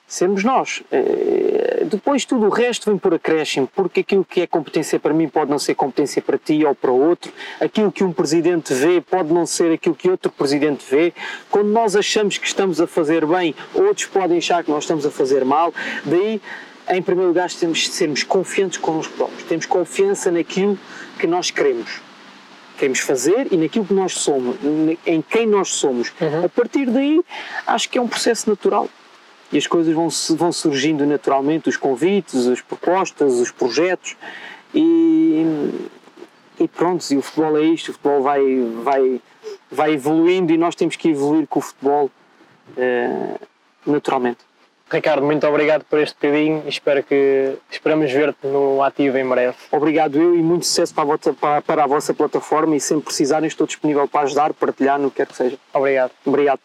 Speaker 2: sermos nós. Eh, depois tudo o resto vem por acréscimo, porque aquilo que é competência para mim pode não ser competência para ti ou para outro, aquilo que um presidente vê pode não ser aquilo que outro presidente vê. Quando nós achamos que estamos a fazer bem, outros podem achar que nós estamos a fazer mal. Daí, em primeiro lugar, temos de sermos confiantes connosco próprios, temos confiança naquilo que nós queremos queremos fazer e naquilo que nós somos, em quem nós somos. Uhum. A partir daí, acho que é um processo natural e as coisas vão, vão surgindo naturalmente, os convites, as propostas, os projetos e e pronto, e o futebol é isto, o futebol vai, vai, vai evoluindo e nós temos que evoluir com o futebol uh, naturalmente.
Speaker 1: Ricardo, muito obrigado por este bocadinho e espero que esperamos ver-te no ativo em breve.
Speaker 2: Obrigado eu e muito sucesso para a, vossa, para, para a vossa plataforma e sempre precisarem estou disponível para ajudar, partilhar, no que quer que seja.
Speaker 1: Obrigado.
Speaker 2: Obrigado.